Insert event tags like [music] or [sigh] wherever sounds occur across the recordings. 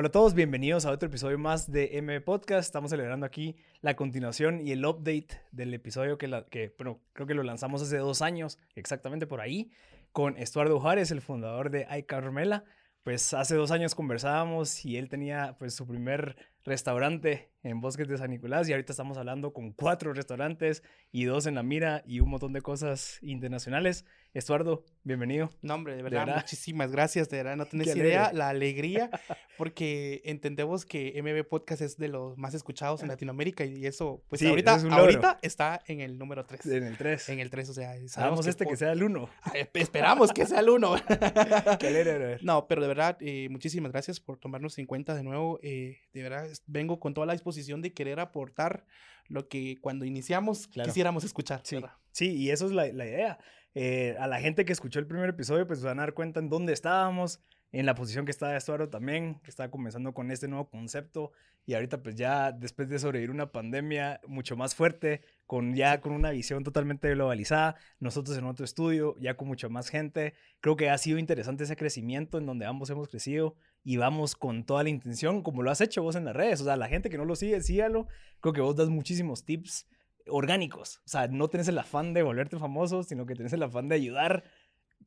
Hola a todos, bienvenidos a otro episodio más de M Podcast. Estamos celebrando aquí la continuación y el update del episodio que, la, que bueno, creo que lo lanzamos hace dos años, exactamente por ahí, con Estuardo Juárez, el fundador de iCarmela. Pues hace dos años conversábamos y él tenía pues su primer restaurante en Bosques de San Nicolás y ahorita estamos hablando con cuatro restaurantes y dos en la mira y un montón de cosas internacionales. Estuardo, bienvenido. No, hombre, de verdad, muchísimas gracias, de verdad, no [laughs] tenés idea la alegría, porque entendemos que MB Podcast es de los más escuchados en Latinoamérica y eso, pues ahorita, ahorita está en el número 3. En el 3. En el 3, o sea, sabemos este que sea el 1. Esperamos que sea el 1. [laughs] no, pero de verdad, eh, muchísimas gracias por tomarnos en cuenta de nuevo. Eh, de verdad, vengo con toda la disposición de querer aportar lo que cuando iniciamos quisiéramos escuchar. Sí, sí y eso es la, la idea. Eh, a la gente que escuchó el primer episodio, pues van a dar cuenta en dónde estábamos, en la posición que estaba Estuardo también, que estaba comenzando con este nuevo concepto y ahorita pues ya después de sobrevivir una pandemia mucho más fuerte, con ya con una visión totalmente globalizada, nosotros en otro estudio, ya con mucha más gente, creo que ha sido interesante ese crecimiento en donde ambos hemos crecido y vamos con toda la intención, como lo has hecho vos en las redes, o sea, la gente que no lo sigue, sígalo, creo que vos das muchísimos tips orgánicos. O sea, no tenés el afán de volverte famoso, sino que tenés el afán de ayudar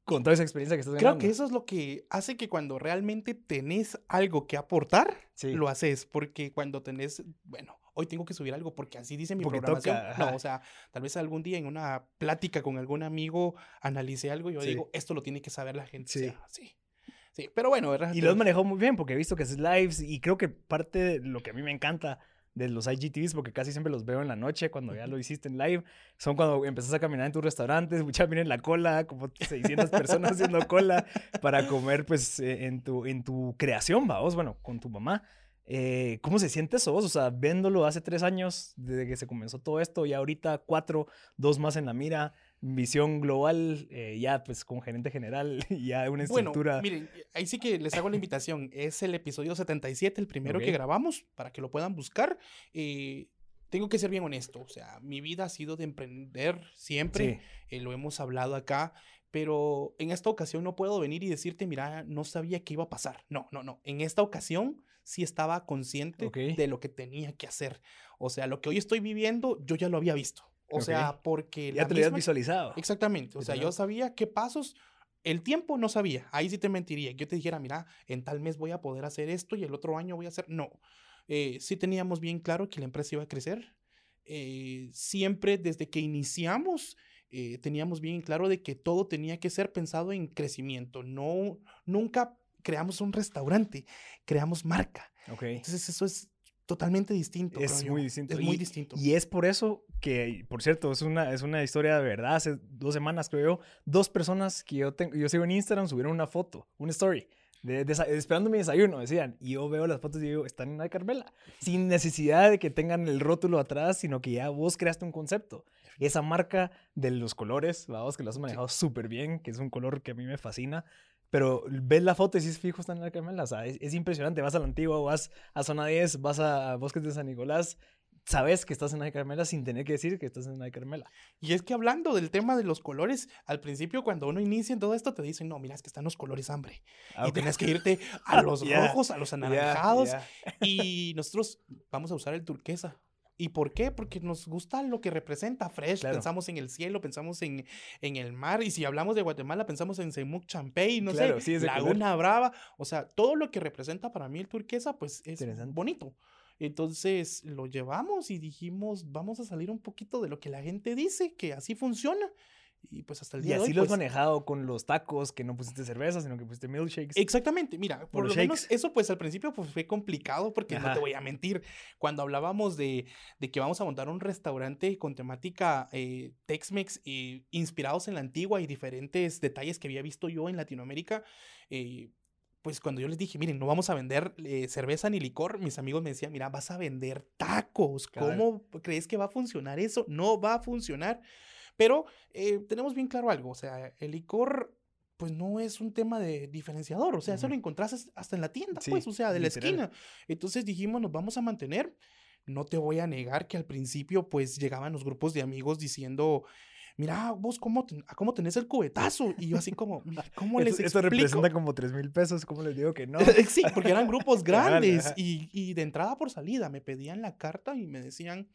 con toda esa experiencia que estás teniendo. Creo que eso es lo que hace que cuando realmente tenés algo que aportar, lo haces. Porque cuando tenés, bueno, hoy tengo que subir algo porque así dice mi programación. no, o sea, tal vez algún día en una plática con algún amigo analicé algo y yo digo, esto lo tiene que saber la gente. Sí. sí. Sí, pero bueno, ¿verdad? Y lo has manejado muy bien porque he visto que haces lives y creo que parte de lo que a mí me encanta de los IGTVs, porque casi siempre los veo en la noche cuando ya lo hiciste en live. Son cuando empezás a caminar en tus restaurantes, [laughs] mucha miren la cola, como 600 personas haciendo cola para comer, pues, eh, en, tu, en tu creación, vamos, bueno, con tu mamá. Eh, ¿Cómo se siente eso vos? O sea, viéndolo hace tres años, desde que se comenzó todo esto, y ahorita cuatro, dos más en la mira visión global, eh, ya pues con gerente general, [laughs] ya una estructura. Bueno, miren, ahí sí que les hago la invitación. Es el episodio 77, el primero que grabamos, para que lo puedan buscar. Eh, tengo que ser bien honesto, o sea, mi vida ha sido de emprender siempre, eh, lo hemos hablado acá, pero en esta ocasión no puedo venir y decirte, mira, no sabía qué iba a pasar. No, no, no. En esta ocasión sí estaba consciente de lo que tenía que hacer. O sea, lo que hoy estoy viviendo, yo ya lo había visto. O sea, porque... Ya te lo habías visualizado. Exactamente. O sea, yo sabía qué pasos... El tiempo no sabía. Ahí sí te mentiría. Yo te dijera, mira, en tal mes voy a poder hacer esto y el otro año voy a hacer... No. Eh, sí teníamos bien claro que la empresa iba a crecer. Eh, siempre desde que iniciamos eh, teníamos bien claro de que todo tenía que ser pensado en crecimiento. No, nunca creamos un restaurante, creamos marca. Okay. Entonces eso es totalmente distinto. Es muy distinto. Es muy distinto. Y es por eso que, por cierto, es una, es una historia de verdad. Hace dos semanas, creo yo, dos personas que yo, tengo, yo sigo en Instagram subieron una foto, una story. De, esperando mi desayuno, decían. Y yo veo las fotos y digo, están en la Carmela. Sin necesidad de que tengan el rótulo atrás, sino que ya vos creaste un concepto. Esa marca de los colores, vamos, que lo has manejado súper bien, que es un color que a mí me fascina. Pero ves la foto y dices, fijo, están en la Carmela. O sea, es, impresionante. Vas a la antigua, vas a Zona 10, vas a Bosques de San Nicolás. Sabes que estás en la Carmela sin tener que decir que estás en la Carmela. Y es que hablando del tema de los colores, al principio cuando uno inicia en todo esto te dicen, no, mira, es que están los colores hambre. Ah, y tienes que irte a [laughs] los rojos, a los anaranjados. Y nosotros vamos a usar el turquesa. ¿Y por qué? Porque nos gusta lo que representa Fresh. Pensamos en el cielo, pensamos en, en, el mar. Y si hablamos de Guatemala, pensamos en Semuc Champey, no sé, Laguna Brava. O sea, todo lo que representa para mí el turquesa, pues es bonito. Entonces lo llevamos y dijimos, vamos a salir un poquito de lo que la gente dice, que así funciona. Y pues hasta el día de hoy. Y así lo has pues manejado con los tacos, que no pusiste cerveza, sino que pusiste milkshakes. Exactamente. Mira, por lo menos eso pues al principio pues fue complicado porque no te voy a mentir. Cuando hablábamos de, de, que vamos a montar un restaurante con temática eh, Tex-Mex eh, inspirados en la antigua y diferentes detalles que había visto yo en Latinoamérica, eh, pues cuando yo les dije, miren, no vamos a vender eh, cerveza ni licor, mis amigos me decían, mira, vas a vender tacos. ¿Cómo crees que va a funcionar eso? No va a funcionar. Pero eh, tenemos bien claro algo, o sea, el licor pues no es un tema de diferenciador, o sea, eso lo encontrás hasta en la tienda, pues, o sea, de la esquina. Entonces dijimos, nos vamos a mantener. No te voy a negar que al principio pues llegaban los grupos de amigos diciendo, mira, vos cómo, cómo tenés el cubetazo. Y yo así como, [laughs] ¿cómo les explico? Esto representa como 3 mil pesos, ¿cómo les digo que no? [laughs] sí, porque eran grupos [laughs] grandes y, y de entrada por salida me pedían la carta y me decían,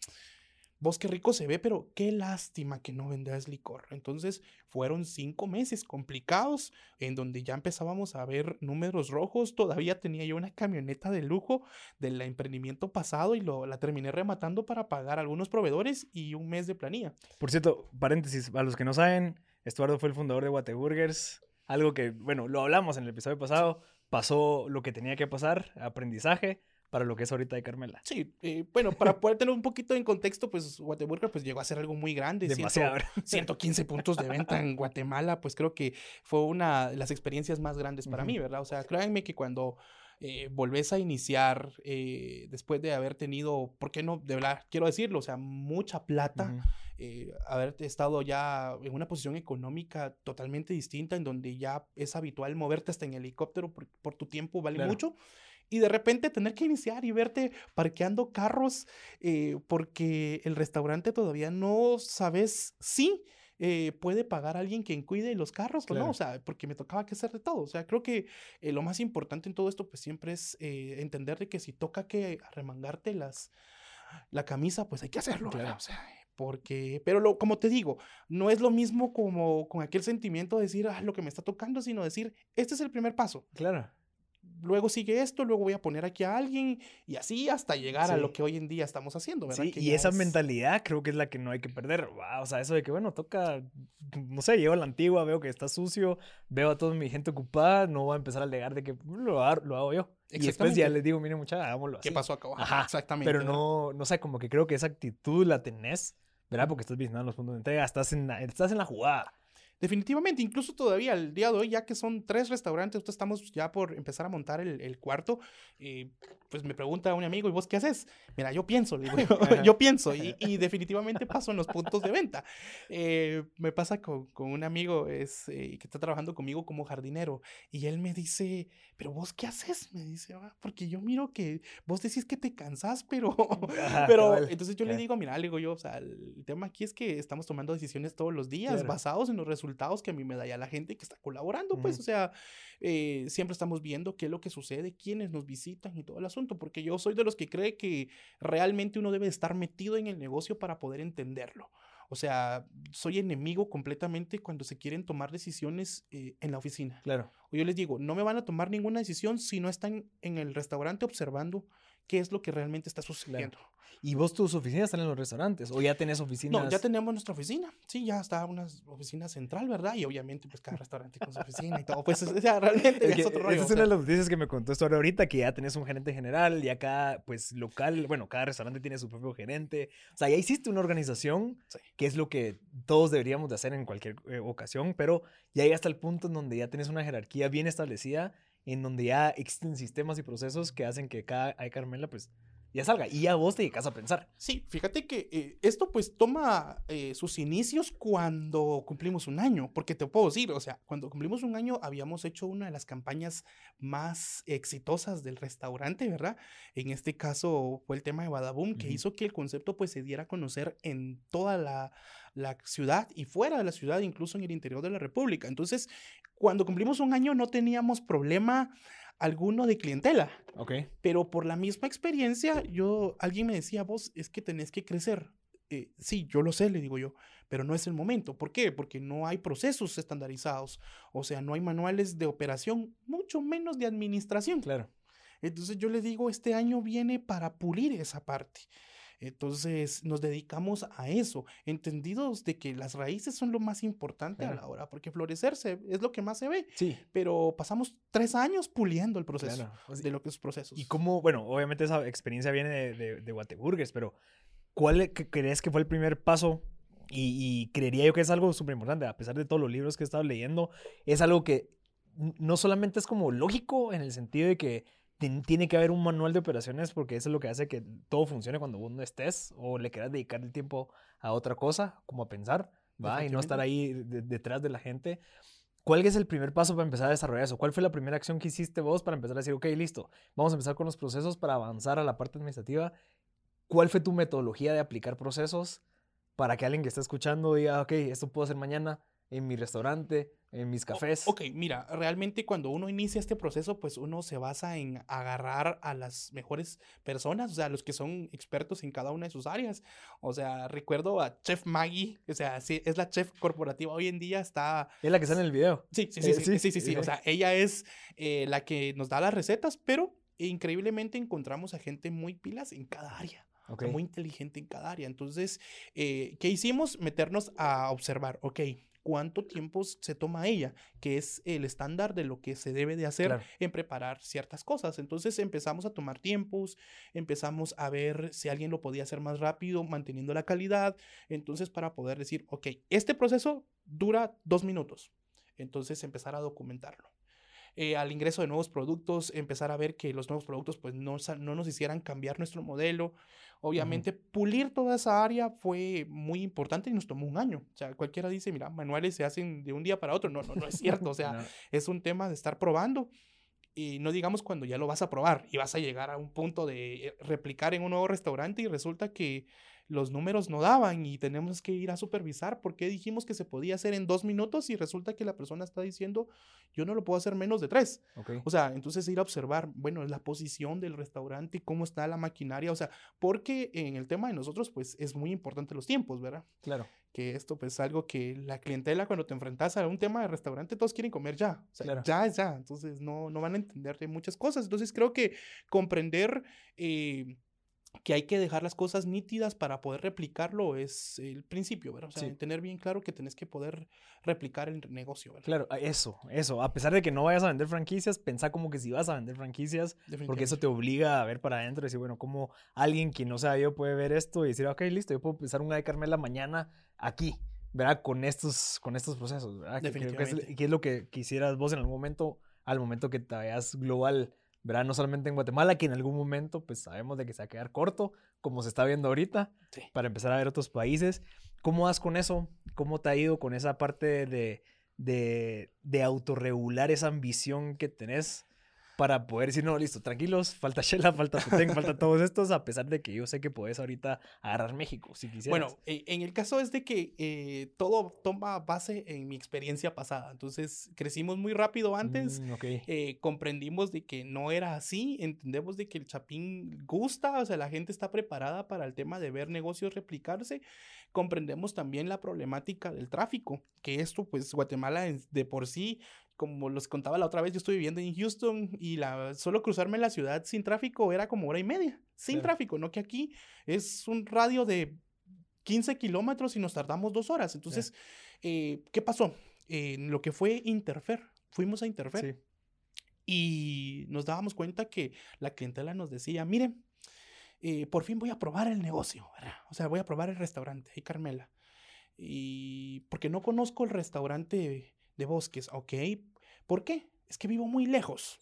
vos qué rico se ve, pero qué lástima que no vendas licor. Entonces fueron cinco meses complicados en donde ya empezábamos a ver números rojos. Todavía tenía yo una camioneta de lujo del emprendimiento pasado y lo, la terminé rematando para pagar a algunos proveedores y un mes de planilla. Por cierto, paréntesis, a los que no saben, Estuardo fue el fundador de Guateburgers. Algo que, bueno, lo hablamos en el episodio pasado. Pasó lo que tenía que pasar, aprendizaje para lo que es ahorita de Carmela. Sí, eh, bueno, para poder tener un poquito en contexto, pues Whataburger pues llegó a ser algo muy grande. Demasiado. 115 [laughs] puntos de venta en Guatemala, pues creo que fue una de las experiencias más grandes para mí, ¿verdad? O sea, créanme que cuando eh, volvés a iniciar eh, después de haber tenido, ¿por qué no? De verdad, quiero decirlo, o sea, mucha plata, eh, haber estado ya en una posición económica totalmente distinta, en donde ya es habitual moverte hasta en helicóptero por, tu tiempo, vale mucho y de repente tener que iniciar y verte parqueando carros eh, porque el restaurante todavía no sabes si eh, puede pagar a alguien quien cuide los carros o no, o sea, porque me tocaba que hacer de todo. O sea, creo que eh, lo más importante en todo esto pues siempre es entender de que si toca que remangarte las, la camisa, pues hay que hacerlo, O sea, porque, pero lo, como te digo, no es lo mismo como con aquel sentimiento de decir, ah, lo que me está tocando, sino decir, este es el primer paso. Claro luego sigue esto, luego voy a poner aquí a alguien y así hasta llegar a lo que hoy en día estamos haciendo, ¿verdad? Sí, y esa mentalidad creo que es la que no hay que perder. o sea, eso de que, bueno, toca, no sé, llevo a la antigua, veo que está sucio, veo a toda mi gente ocupada, no voy a empezar a alegar de que mm, lo, hago, yo. Y después ya les digo, mire, mucha, hagámoslo así. ¿Qué pasó acá? Ajá, exactamente. Pero no, no sé, como que creo que esa actitud la tenés, ¿verdad? Porque estás visitando los puntos de entrega, estás en, estás en la jugada. Definitivamente, incluso todavía el día de hoy, ya que son tres restaurantes, estamos ya por empezar a montar el, cuarto, eh, pues me pregunta un amigo, ¿y vos qué haces? Mira, yo pienso, digo, [laughs] yo, pienso, [laughs] y, definitivamente paso en los puntos de venta. Eh, me pasa con, un amigo es, eh, que está trabajando conmigo como jardinero, y él me dice, ¿pero vos qué haces? Me dice, ah, porque yo miro que vos decís que te cansás, pero, [laughs] pero, entonces yo le digo, mira, le digo yo, o sea, el tema aquí es que estamos tomando decisiones todos los días basados en los resultados que a mí me da ya la gente que está colaborando, pues, o sea, eh, siempre estamos viendo qué es lo que sucede, quiénes nos visitan y todo el asunto, porque yo soy de los que cree que realmente uno debe estar metido en el negocio para poder entenderlo. O sea, soy enemigo completamente cuando se quieren tomar decisiones eh, en la oficina. Claro. O yo les digo, no me van a tomar ninguna decisión si no están en el restaurante observando qué es lo que realmente está sucediendo. ¿Y vos tus oficinas están en los restaurantes? ¿O ya tenés oficinas? No, ya tenemos nuestra oficina. Sí, ya está una oficina central, ¿verdad? Y obviamente, pues cada restaurante con su oficina y todo. Pues, o sea, realmente es, otro rollo. Esta es una de las noticias que me contó esto ahorita, que ya tenés un gerente general, ya cada, pues, local, bueno, cada restaurante tiene su propio gerente. O sea, ya hiciste una organización, que es lo que todos deberíamos de hacer en cualquier eh, ocasión, pero ya hasta el punto en donde ya tenés una jerarquía bien establecida en donde ya existen sistemas y procesos que hacen que cada Ay Carmela pues ya salga y ya vos te dedicas a pensar. Sí, fíjate que eh, esto pues toma eh, sus inicios cuando cumplimos un año, porque te puedo decir, o sea, cuando cumplimos un año habíamos hecho una de las campañas más exitosas del restaurante, ¿verdad? En este caso fue el tema de Badaboom, que hizo que el concepto pues se diera a conocer en toda la, la ciudad y fuera de la ciudad, incluso en el interior de la República. Entonces, cuando cumplimos un año no teníamos problema alguno de clientela. Ok. Pero por la misma experiencia, yo, alguien me decía, vos es que tenés que crecer. Eh, sí, yo lo sé, le digo yo, pero no es el momento. ¿Por qué? Porque no hay procesos estandarizados, o sea, no hay manuales de operación, mucho menos de administración. Claro. Entonces yo le digo, este año viene para pulir esa parte. Entonces nos dedicamos a eso, entendidos de que las raíces son lo más importante a la hora, porque florecerse es lo que más se ve. Sí. Pero pasamos tres años puliendo el proceso de lo que es procesos. Y cómo, bueno, obviamente esa experiencia viene de, de, pero ¿cuál crees que fue el primer paso y, y, creería yo que es algo súper importante, a pesar de todos los libros que he estado leyendo, es algo que no solamente es como lógico en el sentido de que tiene que haber un manual de operaciones porque eso es lo que hace que todo funcione cuando vos no estés o le quieras dedicar el tiempo a otra cosa, como a pensar, ¿va? Y no estar ahí detrás de la gente. ¿Cuál es el primer paso para empezar a desarrollar eso? ¿Cuál fue la primera acción que hiciste vos para empezar a decir, ok, listo, vamos a empezar con los procesos para avanzar a la parte administrativa? ¿Cuál fue tu metodología de aplicar procesos para que alguien que está escuchando diga, ok, esto puedo hacer mañana en mi restaurante, en mis cafés. ok, mira, realmente cuando uno inicia este proceso, pues uno se basa en agarrar a las mejores personas, o sea, los que son expertos en cada una de sus áreas. O sea, recuerdo a Chef Maggie, o sea, sí, es la chef corporativa hoy en día, está... Es la que está en el video. Sí, sí, sí, sí, sí, sí, sí, O sea, ella es eh, la que nos da las recetas, pero increíblemente encontramos a gente muy pilas en cada área. muy inteligente en cada área. Entonces, eh, ¿qué hicimos? Meternos a observar, ok, cuánto tiempo se toma ella, que es el estándar de lo que se debe de hacer en preparar ciertas cosas. Entonces empezamos a tomar tiempos, empezamos a ver si alguien lo podía hacer más rápido, manteniendo la calidad. Entonces para poder decir, ok, este proceso dura dos minutos. Entonces empezar a documentarlo. Eh, al ingreso de nuevos productos, empezar a ver que los nuevos productos pues no, no nos hicieran cambiar nuestro modelo. Obviamente, pulir toda esa área fue muy importante y nos tomó un año. O sea, cualquiera dice, mira, manuales se hacen de un día para otro. No, no, no es cierto. O [laughs] sea, es un tema de estar probando y no digamos cuando ya lo vas a probar y vas a llegar a un punto de eh, replicar en un nuevo restaurante y resulta que los números no daban y tenemos que ir a supervisar por qué dijimos que se podía hacer en dos minutos y resulta que la persona está diciendo yo no lo puedo hacer menos de tres. O sea, entonces ir a observar, bueno, la posición del restaurante, cómo está la maquinaria, o sea, porque en el tema de nosotros pues es muy importante los tiempos, ¿verdad? Claro. Que esto pues es algo que la clientela cuando te enfrentas a un tema de restaurante todos quieren comer ya, o sea, ya es ya, entonces no, no van a entender de muchas cosas. Entonces creo que comprender... Eh, que hay que dejar las cosas nítidas para poder replicarlo es el principio, ¿verdad? O sea, tener bien claro que tenés que poder replicar el negocio, ¿verdad? Claro, eso, eso. A pesar de que no vayas a vender franquicias, pensá como que si vas a vender franquicias, porque eso te obliga a ver para adentro y decir, bueno, como alguien que no sea yo puede ver esto y decir, ok, listo, yo puedo empezar una de Carmela mañana aquí, ¿verdad? Con estos, con estos procesos, ¿verdad? Definitivamente. ¿Qué es, lo que quisieras vos en algún momento, al momento que te vayas global? ¿Verdad? No solamente en Guatemala, que en algún momento pues sabemos de que se va a quedar corto, como se está viendo ahorita, para empezar a ver otros países. ¿Cómo vas con eso? ¿Cómo te ha ido con esa parte de, de, de autorregular esa ambición que tenés? Para poder decir, no, listo, tranquilos, falta [laughs] Shela, falta Tutén, falta todos estos, a pesar de que yo sé que puedes ahorita agarrar México, si quisieras. Bueno, e, en el caso es de que eh, todo toma base en mi experiencia pasada, entonces crecimos muy rápido antes, mm, eh, comprendimos de que no era así, entendemos de que el Chapín gusta, o sea, la gente está preparada para el tema de ver negocios replicarse, comprendemos también la problemática del tráfico, que esto, pues Guatemala de por sí como los contaba la otra vez, yo estoy viviendo en Houston y la, solo cruzarme la ciudad sin tráfico era como hora y media, sin tráfico, no que aquí es un radio de 15 kilómetros y nos tardamos dos horas. Entonces, eh, ¿qué pasó? En lo que fue Interfer, fuimos a Interfer y nos dábamos cuenta que la clientela nos decía, miren, eh, por fin voy a probar el negocio, o sea, voy a probar el restaurante, y Carmela. Y porque no conozco el restaurante de bosques, ok. ¿Por qué? Es que vivo muy lejos.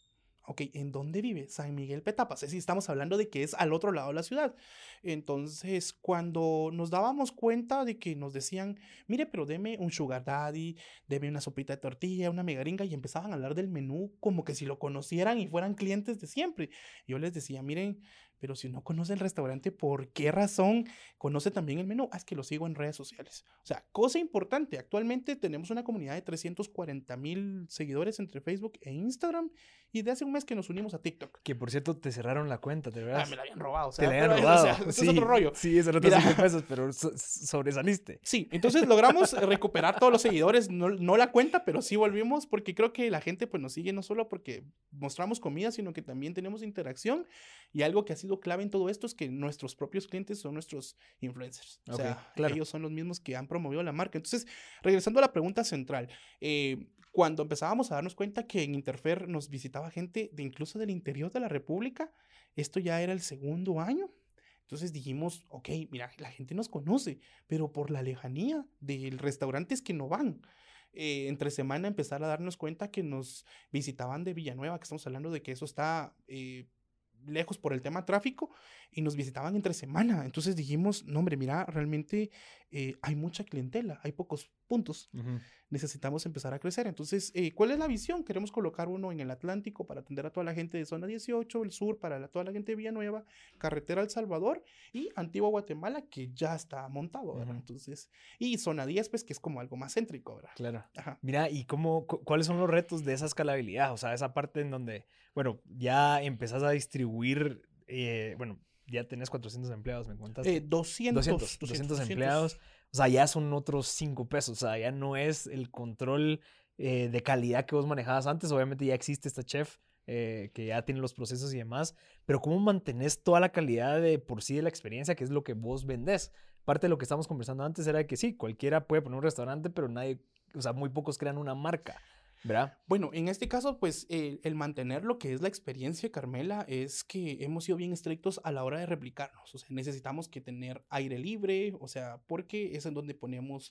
Ok, ¿en dónde vive? San Miguel Petapa. Es estamos hablando de que es al otro lado de la ciudad. Entonces, cuando nos dábamos cuenta de que nos decían, mire, pero deme un sugar daddy, deme una sopita de tortilla, una megaringa, y empezaban a hablar del menú como que si lo conocieran y fueran clientes de siempre. Yo les decía, miren, pero si no conoce el restaurante, ¿por qué razón conoce también el menú? Ah, es que lo sigo en redes sociales. O sea, cosa importante, actualmente tenemos una comunidad de 340 mil seguidores entre Facebook e Instagram y de hace un mes que nos unimos a TikTok. Que por cierto te cerraron la cuenta, ¿te verdad? Ah, me la habían robado. O sea, te la habían robado. [laughs] O sea, sí, es otro rollo. Sí, eso no te pesos, pero sobresaliste. Sí, entonces logramos recuperar todos los seguidores, no, no, la cuenta, pero sí volvimos porque creo que la gente pues nos sigue no solo porque mostramos comida, sino que también tenemos interacción y algo que ha sido clave en todo esto es que nuestros propios clientes son nuestros influencers. O sea, ellos son los mismos que han promovido la marca. Entonces, regresando a la pregunta central, eh, cuando empezábamos a darnos cuenta que en Interfer nos visitaba gente de incluso del interior de la República, esto ya era el segundo año. Entonces dijimos, ok, mira, la gente nos conoce, pero por la lejanía de restaurantes que no van. Eh, entre semana empezar a darnos cuenta que nos visitaban de Villanueva, que estamos hablando de que eso está eh, lejos por el tema tráfico y nos visitaban entre semana. Entonces dijimos, no hombre, mira, realmente eh, hay mucha clientela, hay pocos puntos. Necesitamos empezar a crecer. Entonces, eh, ¿cuál es la visión? Queremos colocar uno en el Atlántico para atender a toda la gente de zona 18, el sur para toda la gente de Villanueva, carretera El Salvador y Antigua Guatemala, que ya está montado, Entonces, y zona 10, pues que es como algo más céntrico, ¿verdad? Claro. Mira, ¿y cómo, cuáles son los retos de esa escalabilidad? O sea, esa parte en donde, bueno, ya empezás a distribuir, eh, bueno, ya tenés 400 empleados, me cuentas. Eh, 200, 200, 200, empleados. O sea, ya son otros 5 pesos. O sea, ya no es el control eh, de calidad que vos manejabas antes. Obviamente ya existe esta chef eh, que ya tiene los procesos y demás. Pero ¿cómo mantenés toda la calidad de por sí de la experiencia, que es lo que vos vendés? Parte de lo que estábamos conversando antes era que sí, cualquiera puede poner un restaurante, pero nadie, o sea, muy pocos crean una marca. ¿Verdad? Bueno, en este caso, pues el mantener lo que es la experiencia, Carmela, es que hemos sido bien estrictos a la hora de replicarnos. O sea, necesitamos que tener aire libre, o sea, porque es en donde ponemos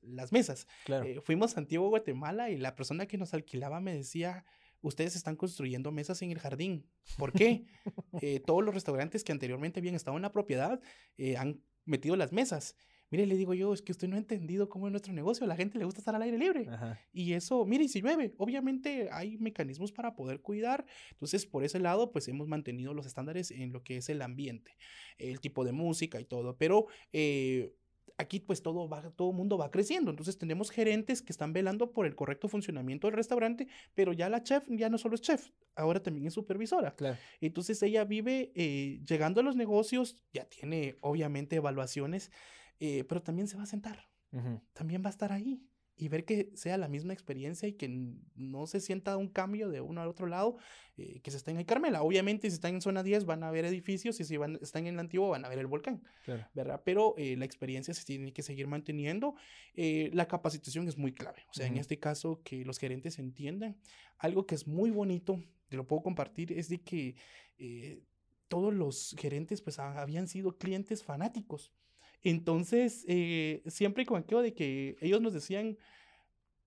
las mesas. Claro. Eh, fuimos a Antiguo Guatemala y la persona que nos alquilaba me decía, ustedes están construyendo mesas en el jardín. ¿Por qué? [laughs] Eh, todos los restaurantes que anteriormente habían estado en la propiedad eh, han metido las mesas. Mire, le digo yo, es que usted no ha entendido cómo es nuestro negocio. A la gente le gusta estar al aire libre. Y eso, mire, y si llueve, obviamente hay mecanismos para poder cuidar. Entonces, por ese lado, pues hemos mantenido los estándares en lo que es el ambiente, el tipo de música y todo. Pero eh, aquí pues todo va, todo mundo va creciendo. Entonces tenemos gerentes que están velando por el correcto funcionamiento del restaurante, pero ya la chef ya no solo es chef, ahora también es supervisora. Claro. Entonces ella vive eh, llegando a los negocios, ya tiene obviamente evaluaciones eh, pero también se va a sentar, también va a estar ahí y ver que sea la misma experiencia y que no se sienta un cambio de uno al otro lado, eh, que se estén en Carmela. Obviamente, si están en zona 10 van a ver edificios y si van, están en el antiguo van a ver el volcán, ¿verdad? Pero eh, la experiencia se tiene que seguir manteniendo. la capacitación es muy clave. O sea, en este caso, que los gerentes entiendan. Algo que es muy bonito, te lo puedo compartir, es de que todos los gerentes pues habían sido clientes fanáticos. Entonces, eh, siempre con aquello de que ellos nos decían,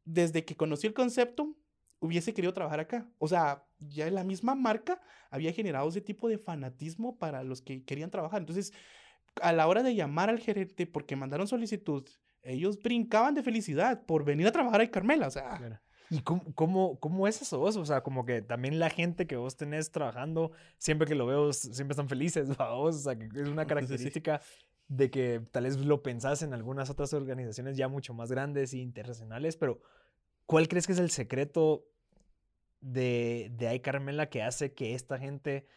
desde que conocí el concepto, hubiese querido trabajar acá. O sea, ya la misma marca había generado ese tipo de fanatismo para los que querían trabajar. Entonces, a la hora de llamar al gerente porque mandaron solicitud, ellos brincaban de felicidad por venir a trabajar a Carmela. O sea. ¿Y cómo, cómo, cómo, es eso vos? O sea, como que también la gente que vos tenés trabajando, siempre que lo veo, siempre están felices, [laughs] vos. O sea, que es una [laughs] característica de que tal vez lo pensás en algunas otras organizaciones ya mucho más grandes e internacionales, pero ¿cuál crees que es el secreto de, de Ay Carmela que hace que esta gente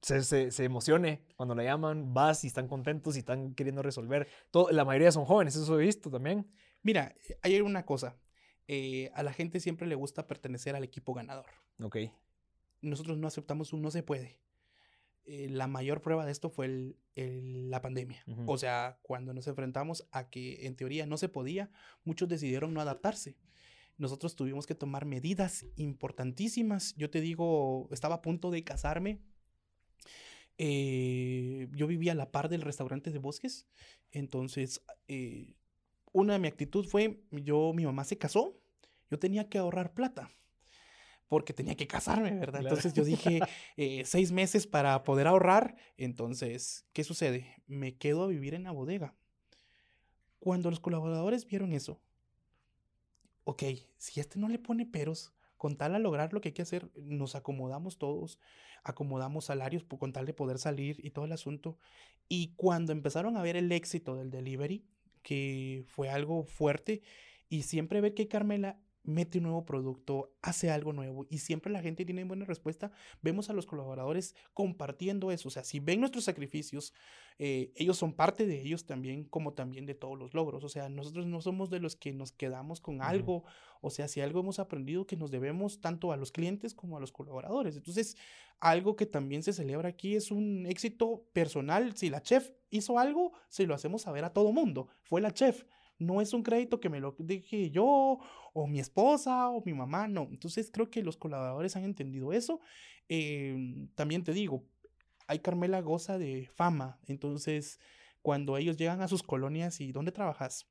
se, se, emocione cuando la llaman, vas y están contentos y están queriendo resolver? Todo, la mayoría son jóvenes, eso he visto también. Mira, hay una cosa. Eh, a la gente siempre le gusta pertenecer al equipo ganador. Ok. Nosotros no aceptamos un no se puede. Eh, la mayor prueba de esto fue la pandemia. O sea, cuando nos enfrentamos a que en teoría no se podía, muchos decidieron no adaptarse. Nosotros tuvimos que tomar medidas importantísimas. Yo te digo, estaba a punto de casarme. Eh, yo vivía a la par del restaurante de Bosques. Entonces, eh, una de mi actitud fue, yo, mi mamá se casó, yo tenía que ahorrar plata porque tenía que casarme, ¿verdad? Entonces yo dije, [laughs] eh, seis meses para poder ahorrar. Entonces, ¿qué sucede? Me quedo a vivir en la bodega. Cuando los colaboradores vieron eso, ok, si este no le pone peros, con tal a lograr lo que hay que hacer, nos acomodamos todos, acomodamos salarios con tal de poder salir y todo el asunto. Y cuando empezaron a ver el éxito del delivery, que fue algo fuerte, y siempre ver que Carmela mete un nuevo producto, hace algo nuevo y siempre la gente tiene buena respuesta. Vemos a los colaboradores compartiendo eso. O sea, si ven nuestros sacrificios, eh, ellos son parte de ellos también, como también de todos los logros. O sea, nosotros no somos de los que nos quedamos con algo. O sea, si algo hemos aprendido que nos debemos tanto a los clientes como a los colaboradores. Entonces, algo que también se celebra aquí es un éxito personal. Si la chef hizo algo, se lo hacemos saber a todo mundo. Fue la chef no es un crédito que me lo dije yo o mi esposa o mi mamá, no. Entonces creo que los colaboradores han entendido eso. Em, también te digo, hay Carmela goza de fama, entonces cuando ellos llegan a sus colonias y ¿dónde trabajas?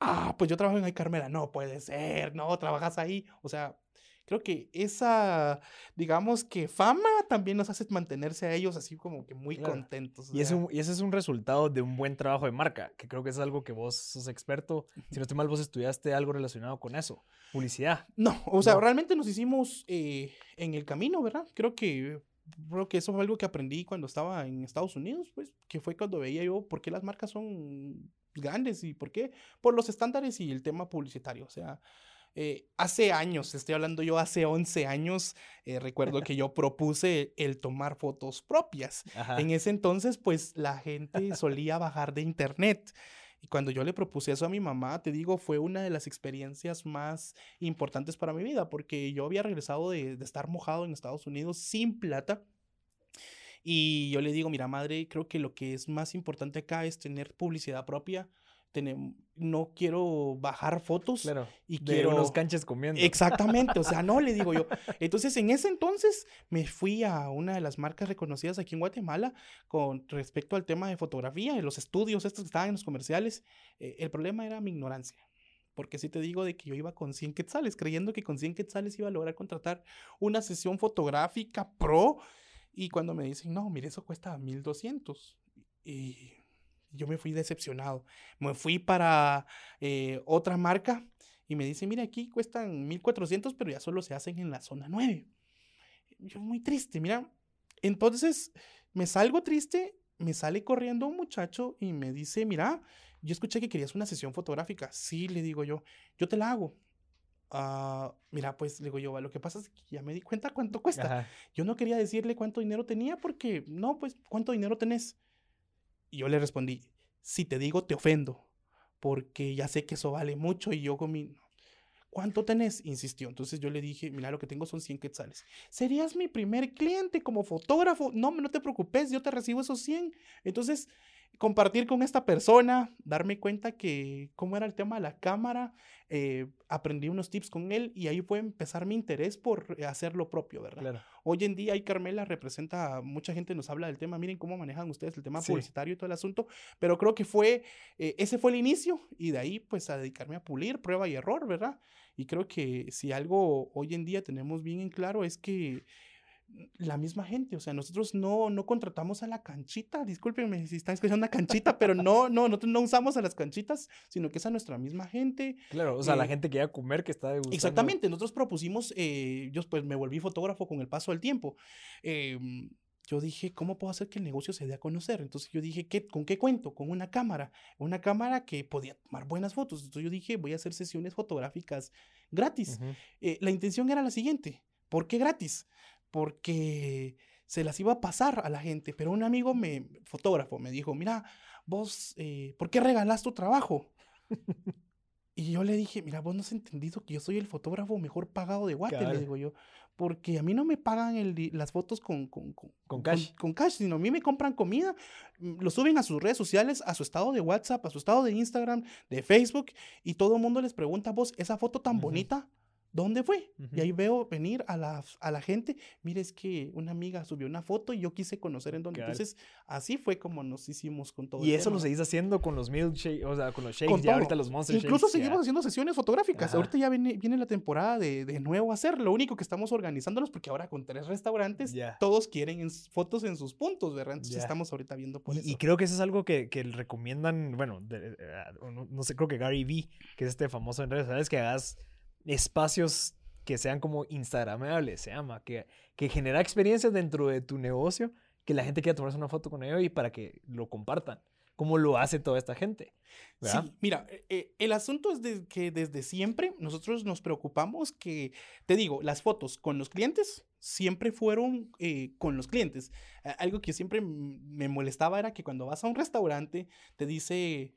Ah, pues yo trabajo en Ay Carmela, no puede ser, no, trabajas ahí. O sea, creo que esa, digamos que fama también nos hace mantenerse a ellos así como que muy contentos. Y, ese es un resultado de un buen trabajo de marca, que creo que es algo que vos sos experto. Si no estoy mal, vos estudiaste algo relacionado con eso, publicidad. No, o sea, realmente nos hicimos eh, en el camino, ¿verdad? Creo que creo que eso fue algo que aprendí cuando estaba en Estados Unidos, pues, que fue cuando veía yo por qué las marcas son grandes y por qué, por los estándares y el tema publicitario, o sea, eh, hace años, estoy hablando yo hace 11 años, eh, recuerdo que yo propuse el tomar fotos propias. En ese entonces, pues la gente solía bajar de internet. Y cuando yo le propuse eso a mi mamá, te digo, fue una de las experiencias más importantes para mi vida, porque yo había regresado de, de estar mojado en Estados Unidos sin plata. Y yo le digo, mira, madre, creo que lo que es más importante acá es tener publicidad propia no quiero bajar fotos y quiero unos canches comiendo. Exactamente, o sea, no le digo yo. [laughs] Entonces, en ese entonces me fui a una de las marcas reconocidas aquí en Guatemala con respecto al tema de fotografía, en los estudios estos que estaban en los comerciales. Eh, el problema era mi ignorancia. Porque si te digo de que yo iba con 100 quetzales, creyendo que con 100 quetzales iba a lograr contratar una sesión fotográfica pro. Y cuando me dicen, no, mire, eso cuesta 1200. Y yo me fui decepcionado. Me fui para eh, otra marca y me dice, mira, aquí cuestan 1400, pero ya solo se hacen en la zona 9. Yo muy triste, mira. Entonces me salgo triste, me sale corriendo un muchacho y me dice, mira, yo escuché que querías una sesión fotográfica. Sí, le digo yo, yo te la hago. Ah, mira, pues le digo yo, lo que pasa es que ya me di cuenta cuánto cuesta. Yo no quería decirle cuánto dinero tenía porque, no, pues, ¿cuánto dinero tenés? Y yo le respondí, si te digo te ofendo, porque ya sé que eso vale mucho y yo con. ¿Cuánto tenés? Insistió. Entonces yo le dije, mira, lo que tengo son 100 quetzales. ¿Serías mi primer cliente como fotógrafo? No, no te preocupes, yo te recibo esos 100. Entonces compartir con esta persona, darme cuenta que cómo era el tema de la cámara, eh, aprendí unos tips con él y ahí fue empezar mi interés por hacer lo propio, ¿verdad? Hoy en día, ahí Carmela representa, mucha gente nos habla del tema, miren cómo manejan ustedes el tema publicitario y todo el asunto, pero creo que fue, eh, ese fue el inicio y de ahí pues a dedicarme a pulir, prueba y error, ¿verdad? Y creo que si algo hoy en día tenemos bien en claro es que la misma gente, o sea, nosotros no, no contratamos a la canchita, discúlpenme si están escuchando una canchita, pero no, no, nosotros no usamos a las canchitas, sino que es a nuestra misma gente. Claro, o sea, la eh, gente que iba a comer, que está degustando. Exactamente, nosotros propusimos, eh, yo pues me volví fotógrafo con el paso del tiempo. Em, yo dije, ¿cómo puedo hacer que el negocio se dé a conocer? Entonces yo dije, ¿qué, ¿con qué cuento? Con una cámara, una cámara que podía tomar buenas fotos. Entonces yo dije, voy a hacer sesiones fotográficas gratis. Eh, la intención era la siguiente, ¿por qué gratis? Porque se las iba a pasar a la gente, pero un amigo me, fotógrafo, me dijo, mira, vos, eh, ¿por qué regalás tu trabajo? y yo le dije, mira, vos no has entendido que yo soy el fotógrafo mejor pagado de Guate, le digo yo, porque a mí no me pagan el, las fotos con, con, con, cash. Con, cash, sino a mí me compran comida, mm, lo suben a sus redes sociales, a su estado de WhatsApp, a su estado de Instagram, de Facebook, y todo el mundo les pregunta, vos, esa foto tan bonita, ¿dónde fue? Y ahí veo venir a la, a la gente, mire, es que una amiga subió una foto y yo quise conocer en dónde. Entonces, así fue como nos hicimos con todo. Y eso lo seguís haciendo con los milkshakes, o sea, con los shakes, ya ahorita los monster Incluso seguimos haciendo sesiones fotográficas. Ahorita ya viene, viene la temporada de, de, nuevo hacer. Lo único que estamos organizándonos, porque ahora con tres restaurantes, todos quieren fotos en sus puntos, ¿verdad? Entonces estamos ahorita viendo por y, eso. Y creo que eso es algo que, que recomiendan, bueno, eh, no, no, sé, creo que Gary Vee, que es este famoso en redes sociales, que hagas espacios que sean como instagramables, se llama, que, que genera experiencias dentro de tu negocio, que la gente quiera tomarse una foto con ellos y para que lo compartan, como lo hace toda esta gente. Sí, mira, eh, eh, el asunto es de que desde siempre nosotros nos preocupamos que, te digo, las fotos con los clientes siempre fueron eh, con los clientes. algo que siempre me molestaba era que cuando vas a un restaurante te dice,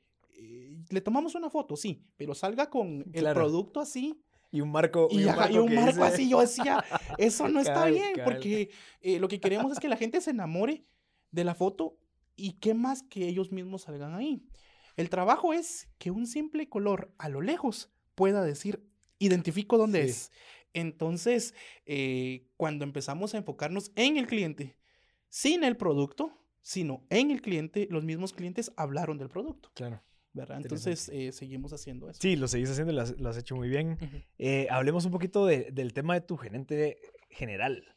le tomamos una foto, sí, pero salga con el producto así y un marco. Y, un marco, así. Yo decía, eso no está bien, porque eh, lo que queremos es que la gente se enamore de la foto y qué más que ellos mismos salgan ahí. El trabajo es que un simple color a lo lejos pueda decir, identifico dónde es. Entonces, eh, cuando empezamos a enfocarnos en el cliente, sin el producto, sino en el cliente, los mismos clientes hablaron del producto. Claro. ¿Verdad? Entonces eh, seguimos haciendo eso. Sí, lo seguís haciendo y lo has, hecho muy bien. Eh, hablemos un poquito del tema de tu gerente general.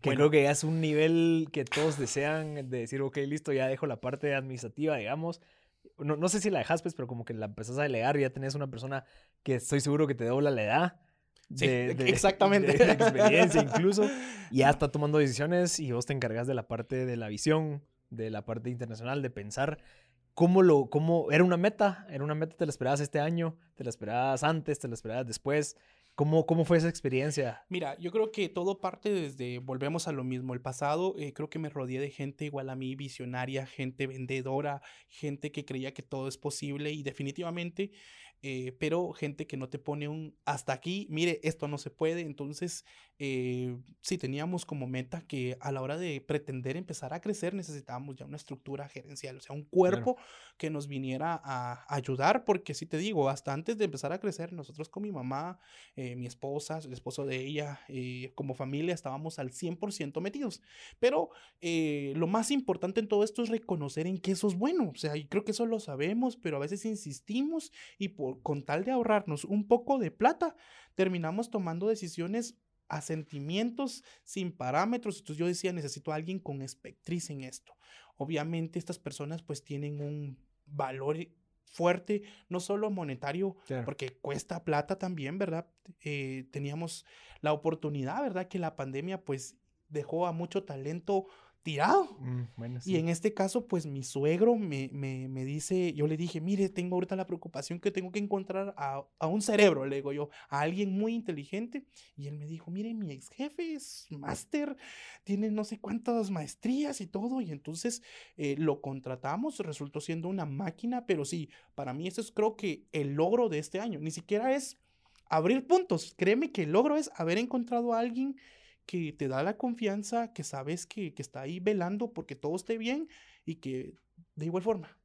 Que creo que ya es un nivel que todos desean de decir, ok, listo, ya dejo la parte administrativa, digamos. No, no sé si la dejas, pues, pero como que la empezás a delegar, ya tenés una persona que estoy seguro que te dobla la edad. [laughs] De, exactamente. De, experiencia incluso. [laughs] Ya está tomando decisiones y vos te encargas de la parte de la visión, de la parte internacional, de pensar cómo lo, cómo, era una meta, era una meta, te la esperabas este año, te la esperabas antes, te la esperabas después. ¿Cómo, ¿Cómo fue esa experiencia? Mira, yo creo que todo parte desde, volvemos a lo mismo, el pasado, eh, creo que me rodeé de gente igual a mí, visionaria, gente vendedora, gente que creía que todo es posible y definitivamente eh, pero gente que no te pone un hasta aquí, mire, esto no se puede. Entonces, eh, sí teníamos como meta que a la hora de pretender empezar a crecer necesitábamos ya una estructura gerencial, o sea, un cuerpo que nos viniera a ayudar, porque si te digo, hasta antes de empezar a crecer, nosotros con mi mamá, eh, mi esposa, el esposo de ella, como familia, estábamos al 100% metidos. Pero lo más importante en todo esto es reconocer en qué eso es bueno, o sea, y creo que eso lo sabemos, pero a veces insistimos y por con tal de ahorrarnos un poco de plata, terminamos tomando decisiones a sentimientos sin parámetros. Entonces yo decía, necesito a alguien con espectriz en esto. Obviamente estas personas pues tienen un valor fuerte, no solo monetario, porque cuesta plata también, ¿verdad? Eh, teníamos la oportunidad, ¿verdad? Que la pandemia pues dejó a mucho talento tirado. Mm, y en este caso, pues mi suegro me, me, me, dice, yo le dije, mire, tengo ahorita la preocupación que tengo que encontrar a, a, un cerebro, le digo yo, a alguien muy inteligente. Y él me dijo, mire, mi ex jefe es máster, tiene no sé cuántas maestrías y todo. Y entonces eh, lo contratamos, resultó siendo una máquina, pero sí, para mí eso es creo que el logro de este año. Ni siquiera es abrir puntos. Créeme que el logro es haber encontrado a alguien que te da la confianza, que sabes que, que está ahí velando porque todo esté bien y que de igual forma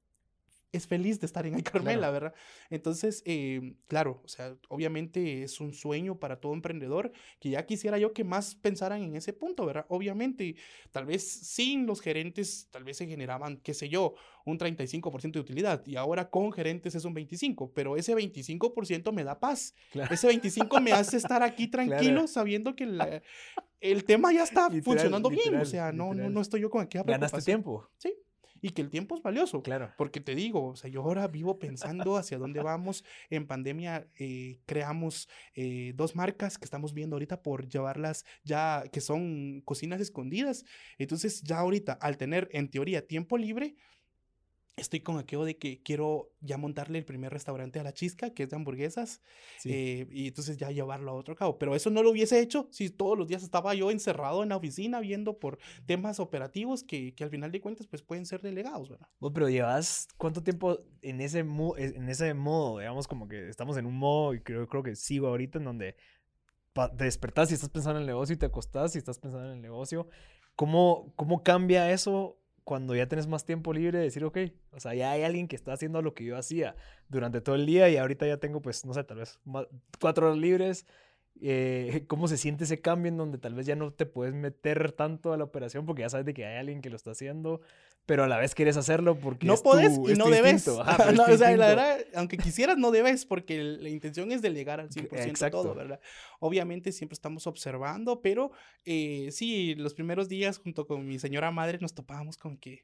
es feliz de estar en [laughs] Carmela, ¿verdad? Entonces, eh, claro, o sea, obviamente es un sueño para todo emprendedor que ya quisiera yo que más pensaran en ese punto, ¿verdad? Obviamente, tal vez sin los gerentes, tal vez se generaban, qué sé yo, un 35% de utilidad y ahora con gerentes es un 25%, pero ese 25% me da paz. Ese 25% me hace estar aquí [laughs] tranquilo sabiendo que el tema ya está funcionando bien, o sea, no, no, no estoy yo con aquella. Ganaste tiempo. Sí y que el tiempo es valioso. Claro. Porque te digo, o sea, yo ahora vivo pensando hacia dónde vamos. En pandemia eh, creamos eh, dos marcas que estamos viendo ahorita por llevarlas ya, que son cocinas escondidas. Entonces, ya ahorita, al tener en teoría tiempo libre, estoy con aquello de que quiero ya montarle el primer restaurante a la chisca, que es de hamburguesas, eh, y entonces ya llevarlo a otro cabo. Pero eso no lo hubiese hecho si todos los días estaba yo encerrado en la oficina viendo por temas operativos que, que al final de cuentas pues pueden ser delegados, ¿verdad? pero llevas cuánto tiempo en ese, en ese modo, digamos como que estamos en un modo, y creo, creo que sigo ahorita en donde te despertás y estás pensando en el negocio y te acostás y estás pensando en el negocio. ¿Cómo, cómo cambia eso cuando ya tienes más tiempo libre, decir, ok, o sea, ya hay alguien que está haciendo lo que yo hacía durante todo el día y ahorita ya tengo, pues, no sé, tal vez cuatro horas libres. Eh, [laughs] ¿Cómo se siente ese cambio en donde tal vez ya no te puedes meter tanto a la operación porque ya sabes de que hay alguien que lo está haciendo? pero a la vez quieres hacerlo porque no puedes y no debes. [laughs] o sea, la verdad, aunque quisieras, no debes porque la intención es delegar al 100% todo, ¿verdad? Obviamente siempre estamos observando, pero eh, sí, los primeros días junto con mi señora madre nos topábamos con que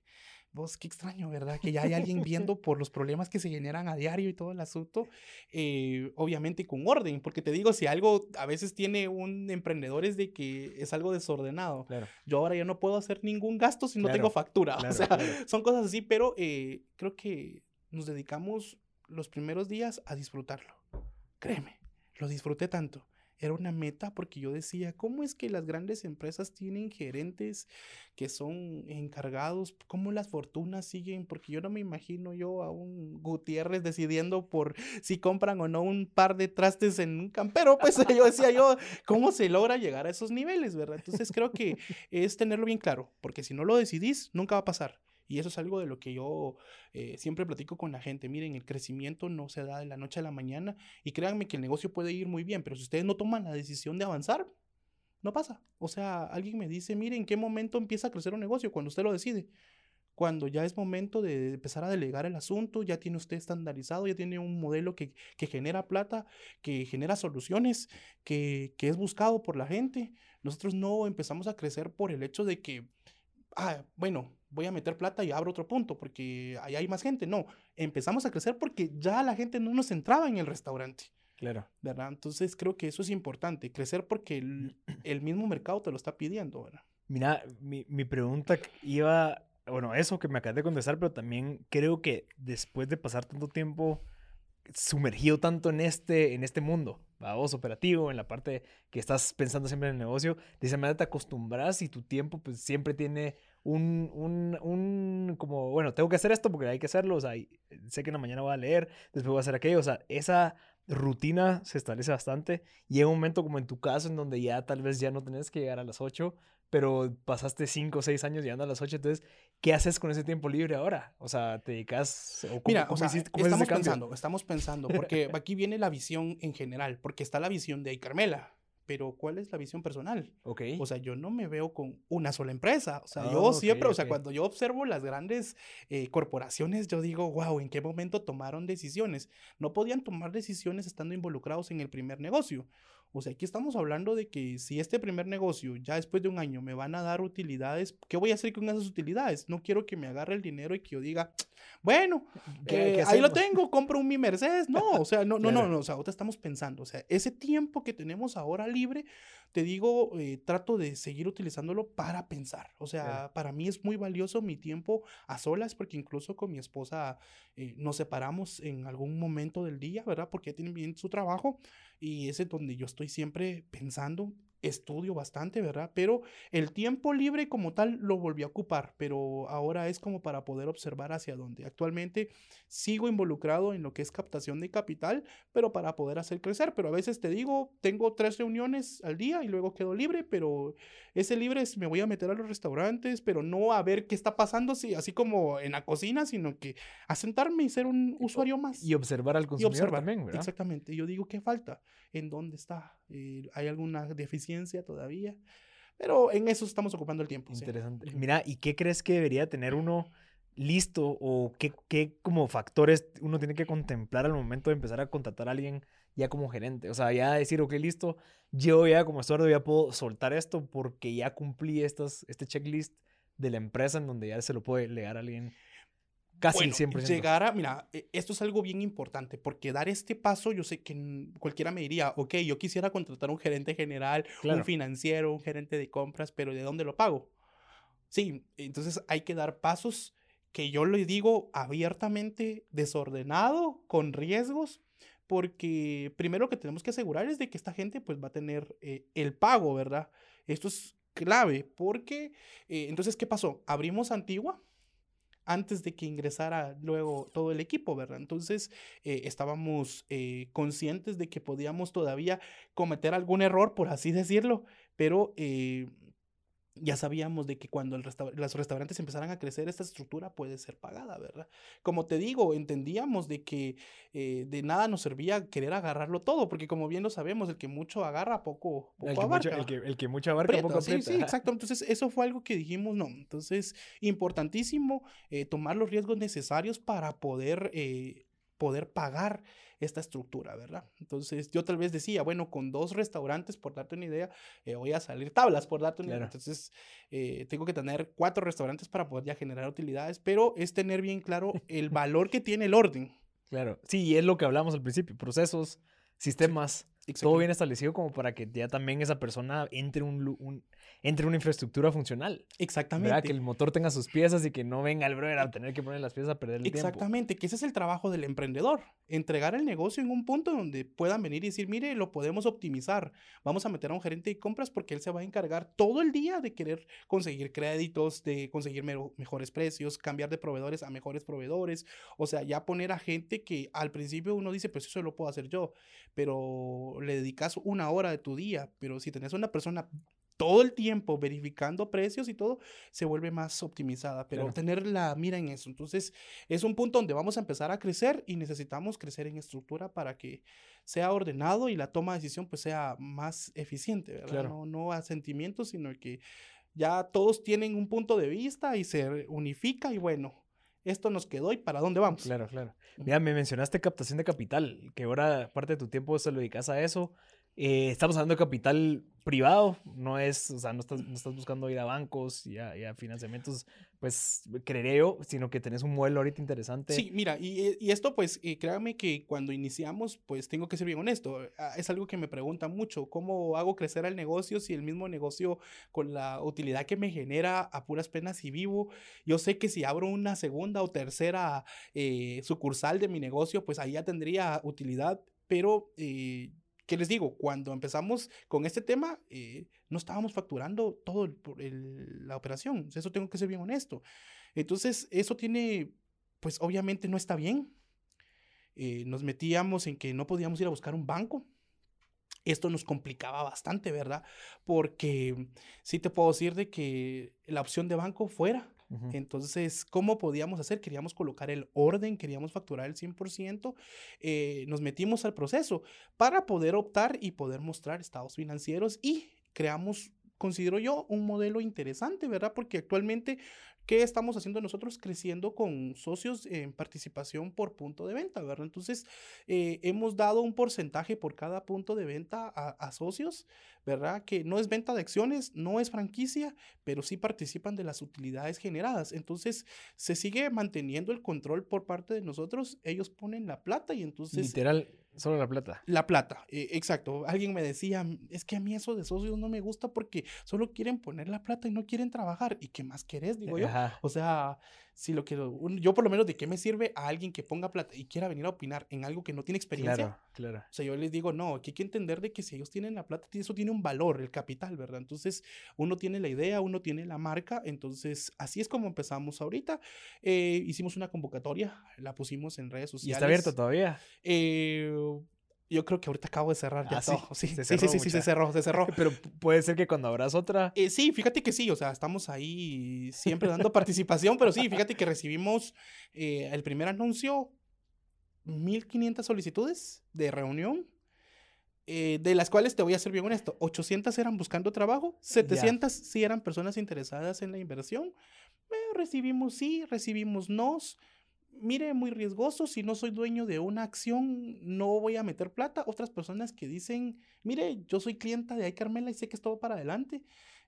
vos, qué extraño, ¿verdad? Que ya hay alguien [laughs] viendo por los problemas que se generan a diario y todo el asunto, eh, obviamente con orden, porque te digo, si algo a veces tiene un emprendedor es de que es algo desordenado. Yo ahora ya no puedo hacer ningún gasto si no tengo factura. [laughs] o sea, son cosas así, pero eh, creo que nos dedicamos los primeros días a disfrutarlo. Créeme, lo disfruté tanto era una meta porque yo decía, ¿cómo es que las grandes empresas tienen gerentes que son encargados? ¿Cómo las fortunas siguen? Porque yo no me imagino yo a un Gutiérrez decidiendo por si compran o no un par de trastes en un campero. Pues [laughs] yo decía yo, ¿cómo se logra llegar a esos niveles, verdad? Entonces creo que es tenerlo bien claro, porque si no lo decidís, nunca va a pasar. Y eso es algo de lo que yo eh, siempre platico con la gente. Miren, el crecimiento no se da de la noche a la mañana y créanme que el negocio puede ir muy bien, pero si ustedes no toman la decisión de avanzar, no pasa. O sea, alguien me dice, miren, ¿en qué momento empieza a crecer un negocio? Cuando usted lo decide. cuando ya es momento de empezar a delegar el asunto, ya tiene usted estandarizado, ya tiene un modelo que, genera plata, que genera soluciones, que, que, es buscado por la gente. Nosotros no empezamos a crecer por el hecho de que, ah, bueno, voy a meter plata y abro otro punto porque ahí hay más gente. No, empezamos a crecer porque ya la gente no nos entraba en el restaurante. Claro. ¿Verdad? Entonces creo que eso es importante, crecer porque el, [clears throat] el mismo mercado te lo está pidiendo, ¿verdad? Mira, mi, mi pregunta iba bueno, eso que me acabas de contestar, pero también creo que después de pasar tanto tiempo sumergido tanto en este, en este mundo, vos operativo, en la parte que estás pensando siempre en el negocio, de esa manera te acostumbras y tu tiempo pues siempre tiene un, un, un, como, bueno, tengo que hacer esto porque hay que hacerlo, o sea, sé que en la mañana voy a leer, después voy a hacer aquello, o sea, esa rutina se establece bastante y hay un momento como en tu caso en donde ya tal vez ya no tenés que llegar a las 8, pero pasaste 5 o 6 años llegando a las 8, entonces, ¿qué haces con ese tiempo libre ahora? O sea, ¿te dedicas? O Mira, o sea, estamos pensando, estamos pensando, porque aquí viene la visión en general, porque está la visión de Carmela, pero ¿cuál es la visión personal? Ok. O sea, yo no me veo con una sola empresa. O sea, yo ah, siempre, o sea, cuando yo observo las grandes eh, corporaciones, yo digo, wow, ¿en qué momento tomaron decisiones? No podían tomar decisiones estando involucrados en el primer negocio. O sea, aquí estamos hablando de que si este primer negocio ya después de un año me van a dar utilidades, ¿qué voy a hacer con esas utilidades? No quiero que me agarre el dinero y que yo diga, bueno, que ahí lo tengo, compro un mi Mercedes. No, o sea, no, no, no, no, o sea, ahora estamos pensando, o sea, ese tiempo que tenemos ahora libre, te digo, eh, trato de seguir utilizándolo para pensar. O sea, para mí es muy valioso mi tiempo a solas, porque incluso con mi esposa eh, nos separamos en algún momento del día, ¿verdad? Porque ella tiene bien su trajo y ese es donde yo estoy siempre pensando estudio bastante, ¿verdad? Pero el tiempo libre como tal lo volví a ocupar, pero ahora es como para poder observar hacia dónde. Actualmente sigo involucrado en lo que es captación de capital, pero para poder hacer crecer. Pero a veces te digo, tengo tres reuniones al día y luego quedo libre, pero ese libre es, me voy a meter a los restaurantes, pero no a ver qué está pasando, así como en la cocina, sino que a sentarme y ser un usuario más. Y observar al consumidor y observar, también, ¿verdad? Exactamente. Yo digo, ¿qué falta? ¿En dónde está? Eh, ¿Hay alguna deficiencia todavía? Pero en eso estamos ocupando el tiempo. Interesante. Mira, ¿y qué crees que debería tener uno listo o qué, qué como factores uno tiene que contemplar al momento de empezar a contratar a alguien ya como gerente? O sea, ya decir, ok, listo, yo ya como estudio ya puedo soltar esto porque ya cumplí estas, este checklist de la empresa en donde ya se lo puede legar a alguien Casi bueno, el 100%. Llegar a, mira, e, esto es algo bien importante, porque dar este paso, yo sé que cualquiera me diría, ok, yo quisiera contratar un gerente general, un financiero, un gerente de compras, pero ¿de dónde lo pago? Sí, entonces hay que dar pasos que yo les digo abiertamente, desordenado, con riesgos, porque primero que tenemos que asegurar es de que esta gente pues va a tener eh, el pago, ¿verdad? Esto es clave, porque eh, entonces, ¿qué pasó? Abrimos Antigua, antes de que ingresara luego todo el equipo, ¿verdad? Entonces eh, estábamos eh, conscientes de que podíamos todavía cometer algún error, por así decirlo, pero eh, ya sabíamos de que cuando el los restaurantes empezaran a crecer, esta estructura puede ser pagada, ¿verdad? Como te digo, entendíamos de que eh, de nada nos servía querer agarrarlo todo, porque como bien lo sabemos, el que mucho agarra, poco, poco el que abarca. Mucho, el, que, el, que, mucho abarca, poco Sí, sí, exacto. Entonces, eso fue algo que dijimos, no. Entonces, importantísimo eh, tomar los riesgos necesarios para poder, eh, poder pagar esta estructura, ¿verdad? Entonces yo tal vez decía, bueno, con dos restaurantes, por darte una idea, eh, voy a salir tablas, por darte una idea. Entonces eh, tengo que tener cuatro restaurantes para poder ya generar utilidades, pero es tener bien claro [laughs] el valor que tiene el orden. Claro, sí, y es lo que hablamos al principio, procesos, sistemas, todo bien establecido como para que ya también esa persona entre un, un entre una infraestructura funcional. Exactamente. Que el motor tenga sus piezas y que no venga el brother a tener que poner las piezas a perder el tiempo. Exactamente, que ese es el trabajo del emprendedor. Entregar el negocio en un punto donde puedan venir y decir, mire, lo podemos optimizar. Vamos a meter a un gerente de compras porque él se va a encargar todo el día de querer conseguir créditos, de conseguir mejores precios, cambiar de proveedores a mejores proveedores. O sea, ya poner a gente que al principio uno dice, pues eso lo puedo hacer yo, pero le dedicas una hora de tu día. Pero si tenés una persona todo el tiempo verificando precios y todo, se vuelve más optimizada, pero tener la mira en eso. Entonces, es un punto donde vamos a empezar a crecer y necesitamos crecer en estructura para que sea ordenado y la toma de decisión pues sea más eficiente, ¿verdad? No, no a sentimientos, sino que Ya todos tienen un punto de vista y se unifica y bueno, esto nos quedó y para dónde vamos. Claro, claro. Mira, me mencionaste captación de capital, que ahora parte de tu tiempo se lo dedicas a eso. Eh, estamos hablando de capital privado, no es, o sea, no estás, no estás buscando ir a bancos y a, financiamientos, pues creeré yo, sino que tenés un modelo ahorita interesante. Sí, mira, y, eh, y esto pues eh, créame que cuando iniciamos, pues tengo que ser bien honesto, ah, es algo que me preguntan mucho, ¿cómo hago crecer el negocio si el mismo negocio con la utilidad que me genera a puras penas y vivo? Yo sé que si abro una segunda o tercera sucursal de mi negocio, pues ahí ya tendría utilidad, pero ¿Qué les digo? Cuando empezamos con este tema, eh, no estábamos facturando todo la operación. Eso tengo que ser bien honesto. Entonces, eso tiene, pues obviamente no está bien. Eh, nos metíamos en que no podíamos ir a buscar un banco. Esto nos complicaba bastante, ¿verdad? Porque sí te puedo decir de que la opción de banco fuera entonces, ¿cómo podíamos hacer? Queríamos colocar el orden, queríamos facturar el 100%, eh, nos metimos al proceso para poder optar y poder mostrar estados financieros y creamos considero yo un modelo interesante, ¿verdad? Porque actualmente ¿Qué estamos haciendo nosotros? Creciendo con socios en participación por punto de venta, ¿verdad? Entonces, eh, hemos dado un porcentaje por cada punto de venta a, socios, ¿verdad? Que no es venta de acciones, no es franquicia, pero sí participan de las utilidades generadas. Entonces, se sigue manteniendo el control por parte de nosotros. Ellos ponen la plata y entonces... Literal, Solo la plata. La plata, eh, exacto. Alguien me decía, es que a mí eso de socios no me gusta porque solo quieren poner la plata y no quieren trabajar. ¿Y qué más querés? Digo yo. O sea, si lo quiero, yo por lo menos de qué me sirve a alguien que ponga plata y quiera venir a opinar en algo que no tiene experiencia. Claro, claro. O sea, yo les digo, no, aquí hay que entender de que si ellos tienen la plata, eso tiene un valor, el capital, ¿verdad? Entonces, uno tiene la idea, uno tiene la marca, entonces, así es como empezamos ahorita. Eh, hicimos una convocatoria, la pusimos en redes sociales. ¿Y está abierto todavía? Eh, yo creo que ahorita acabo de cerrar ya ah, todo. Sí, sí, sí, sí, se cerró, se cerró. [laughs] Pero puede ser que cuando abras otra. Eh, sí, fíjate que sí, o sea, estamos ahí siempre dando [laughs] participación, pero sí, fíjate que recibimos eh, el primer anuncio, 1500 solicitudes de reunión, eh, de las cuales te voy a ser bien honesto, 800 eran buscando trabajo, 700 sí eran personas interesadas en la inversión. recibimos sí, recibimos nos mire, muy riesgoso, si no soy dueño de una acción, no voy a meter plata. Otras personas que dicen, mire, yo soy clienta de iCarmela y sé que es todo para adelante.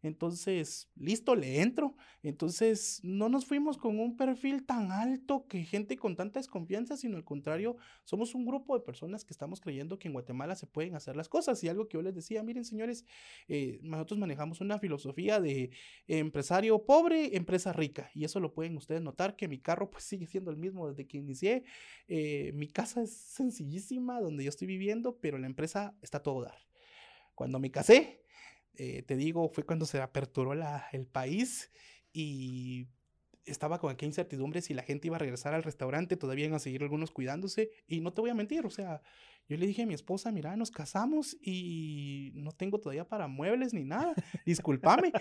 Entonces, listo, le entro. Entonces, no nos fuimos con un perfil tan alto que gente con tanta desconfianza, sino al contrario, somos un grupo de personas que estamos creyendo que en Guatemala se pueden hacer las cosas. Y algo que yo les decía, miren señores, eh, nosotros manejamos una filosofía de empresario pobre, empresa rica. Y eso lo pueden ustedes notar, que mi carro [laughs] pues sigue siendo el mismo desde que inicié. Eh, mi casa es sencillísima, donde yo estoy viviendo, pero la empresa está todo dar. Cuando me casé, eh, te digo, fue cuando se aperturó el país y estaba con aquella incertidumbre si la gente iba a regresar al restaurante, todavía iban a seguir algunos cuidándose. Y no te voy a mentir, o sea, yo le dije a mi esposa, mira, nos casamos y no tengo todavía para muebles ni nada, discúlpame.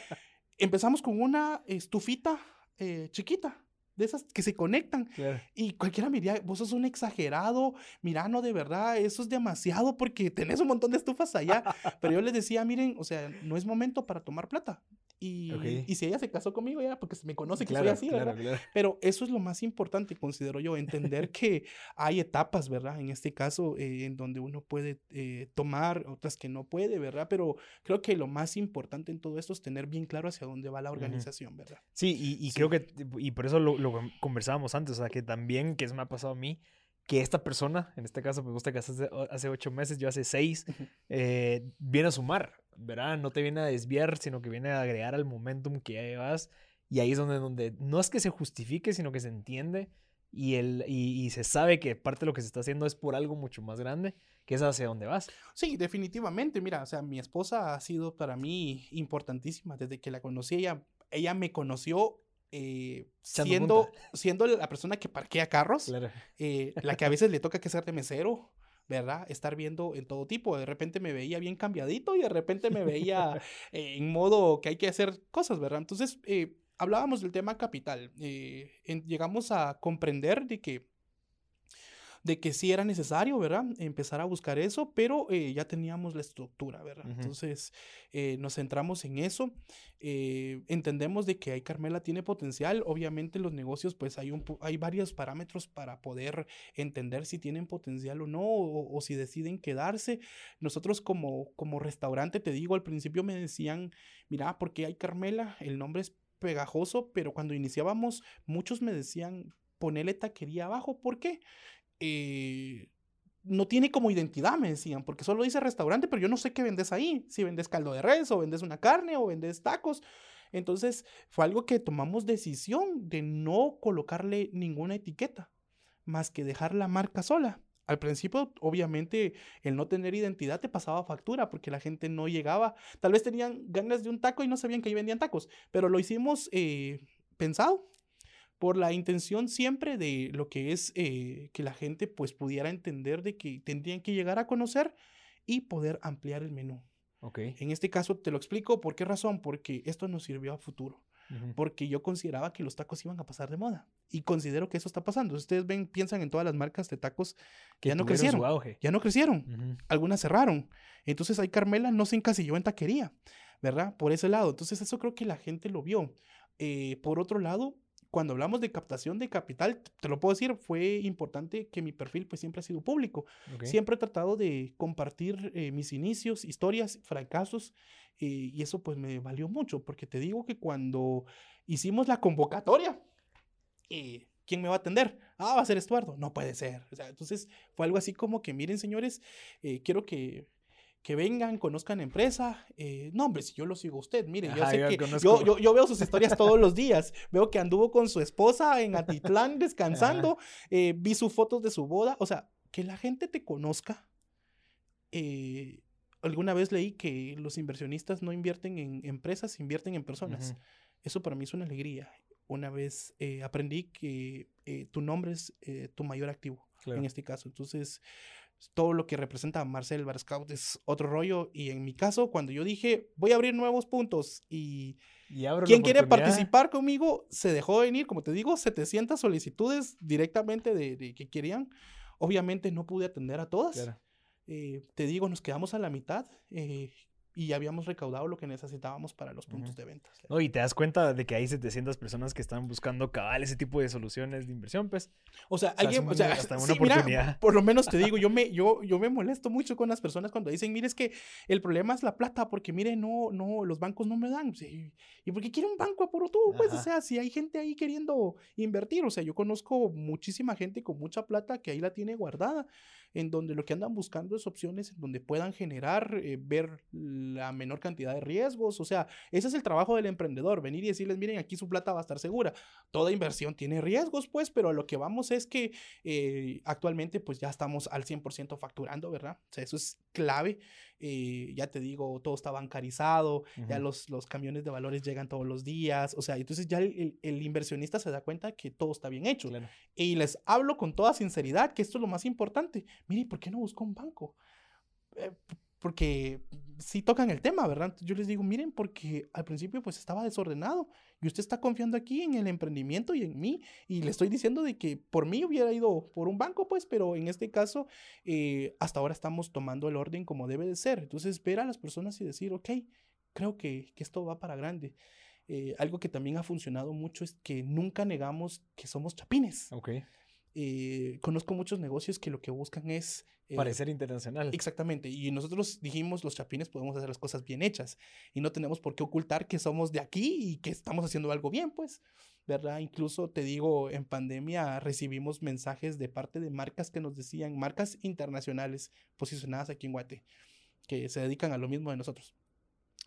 Empezamos con una estufita eh, chiquita, de esas que se conectan. Y cualquiera me diría, vos sos un exagerado, mira, no, de verdad, eso es demasiado porque tenés un montón de estufas allá. Pero yo les decía, miren, o sea, no es momento para tomar plata. Y, y si ella se casó conmigo, ya porque se me conoce que soy así, ¿verdad? Pero eso es lo más importante, considero yo, entender que hay etapas, ¿verdad? En este caso, eh, en donde uno puede eh, tomar, otras que no puede, ¿verdad? Pero creo que lo más importante en todo esto es tener bien claro hacia dónde va la organización, ¿verdad? Sí, y, y creo que, y por eso lo, lo conversábamos antes, o sea, que también, que eso me ha pasado a mí, que esta persona, en este caso me gusta que hace, hace ocho meses, yo hace seis, eh, viene a sumar, ¿verdad? No te viene a desviar, sino que viene a agregar al momentum que ya llevas. Y ahí es donde, donde no es que se justifique, sino que se entiende y, el, y, se sabe que parte de lo que se está haciendo es por algo mucho más grande, que es hacia dónde vas. Sí, definitivamente. Mira, o sea, mi esposa ha sido para mí importantísima desde que la conocí. Ella, ella me conoció eh, siendo, siendo la persona que parquea carros, eh, la que a [laughs] veces le toca que ser de mesero, ¿verdad? Estar viendo en todo tipo. De repente me veía bien cambiadito y de repente me veía [laughs] en modo que hay que hacer cosas, ¿verdad? Entonces, eh, hablábamos del tema capital. llegamos a comprender de que de que sí era necesario, ¿verdad? Empezar a buscar eso, pero eh, ya teníamos la estructura, ¿verdad? Entonces eh, nos centramos en eso. Eh, entendemos de que hay Carmela tiene potencial. Obviamente los negocios, pues hay, un, hay varios parámetros para poder entender si tienen potencial o no, o, si deciden quedarse. Nosotros como, como restaurante, te digo, al principio me decían, mira, porque hay Carmela, el nombre es pegajoso, pero cuando iniciábamos, muchos me decían, ponele taquería abajo. ¿Por qué? Eh, no tiene como identidad, me decían, porque solo dice restaurante, pero yo no sé qué vendes ahí, si vendes caldo de res o vendes una carne o vendes tacos. Entonces fue algo que tomamos decisión de no colocarle ninguna etiqueta, más que dejar la marca sola. Al principio, obviamente, el no tener identidad te pasaba factura porque la gente no llegaba. Tal vez tenían ganas de un taco y no sabían que ahí vendían tacos, pero lo hicimos eh, pensado por la intención siempre de lo que es eh, que la gente pues pudiera entender de que tendrían que llegar a conocer y poder ampliar el menú. Okay. En este caso te lo explico, ¿por qué razón? Porque esto nos sirvió a futuro. Porque yo consideraba que los tacos iban a pasar de moda. Y considero que eso está pasando. Ustedes ven, piensan en todas las marcas de tacos que, ya no crecieron. Ya no crecieron. Algunas cerraron. Entonces ahí Carmela no se encasilló en taquería, ¿verdad? Por ese lado. Entonces eso creo que la gente lo vio. Eh, por otro lado, cuando hablamos de captación de capital, te lo puedo decir, fue importante que mi perfil pues siempre ha sido público. Siempre he tratado de compartir eh, mis inicios, historias, fracasos, eh, y eso pues me valió mucho, porque te digo que cuando hicimos la convocatoria, eh, ¿quién me va a atender? Ah, va a ser Estuardo. No puede ser. entonces fue algo así como que, miren señores, quiero que que vengan, conozcan empresa. Eh, no, hombre, si yo lo sigo a usted, mire, yo sé que yo, yo, veo sus historias todos los días. Veo que anduvo con su esposa en Atitlán [laughs] descansando. Eh, vi sus fotos de su boda. O sea, que la gente te conozca. Eh, alguna vez leí que los inversionistas no invierten en empresas, invierten en personas. Eso para mí es una alegría. Una vez aprendí que tu nombre es tu mayor activo en este caso. Entonces, todo lo que representa Marcel Barscout es otro rollo. Y en mi caso, cuando yo dije, voy a abrir nuevos puntos y, quien quiere participar conmigo, se dejó venir, como te digo, 700 solicitudes directamente de, que querían. Obviamente no pude atender a todas. Eh, te digo, nos quedamos a la mitad. Eh, y habíamos recaudado lo que necesitábamos para los puntos de ventas. No, y te das cuenta de que hay 700 personas que están buscando cabal ese tipo de soluciones de inversión, pues. O sea, alguien, o sea, hasta una oportunidad. por lo menos te digo, yo me, yo, yo me molesto mucho con las personas cuando dicen, mire, es que el problema es la plata, porque mire, no, no, los bancos no me dan. ¿Y por qué quiere un banco a tú? Pues, o sea, si hay gente ahí queriendo invertir, o sea, yo conozco muchísima gente con mucha plata que ahí la tiene guardada en donde lo que andan buscando es opciones en donde puedan generar, eh, ver la menor cantidad de riesgos. O sea, ese es el trabajo del emprendedor, venir y decirles, miren, aquí su plata va a estar segura. Toda inversión tiene riesgos, pues, pero a lo que vamos es que eh, actualmente pues ya estamos al 100% facturando, ¿verdad? O sea, eso es clave. Eh, ya te digo, todo está bancarizado, ya los, los camiones de valores llegan todos los días, o sea, entonces ya el, el, inversionista se da cuenta que todo está bien hecho. Y les hablo con toda sinceridad que esto es lo más importante. Mire, ¿por qué no busca un banco? Eh, porque sí tocan el tema, ¿verdad? Yo les digo, miren, porque al principio pues estaba desordenado y usted está confiando aquí en el emprendimiento y en mí y le estoy diciendo de que por mí hubiera ido por un banco, pues, pero en este caso eh, hasta ahora estamos tomando el orden como debe de ser. Entonces, ver a las personas y decir, ok, creo que, que esto va para grande. Eh, algo que también ha funcionado mucho es que nunca negamos que somos chapines. Ok. Eh, conozco muchos negocios que lo que buscan es... Eh, Parecer internacional. Exactamente. Y nosotros dijimos, los chapines podemos hacer las cosas bien hechas y no tenemos por qué ocultar que somos de aquí y que estamos haciendo algo bien, pues. ¿Verdad? Incluso te digo, en pandemia recibimos mensajes de parte de marcas que nos decían, marcas internacionales posicionadas aquí en Guate, que se dedican a lo mismo de nosotros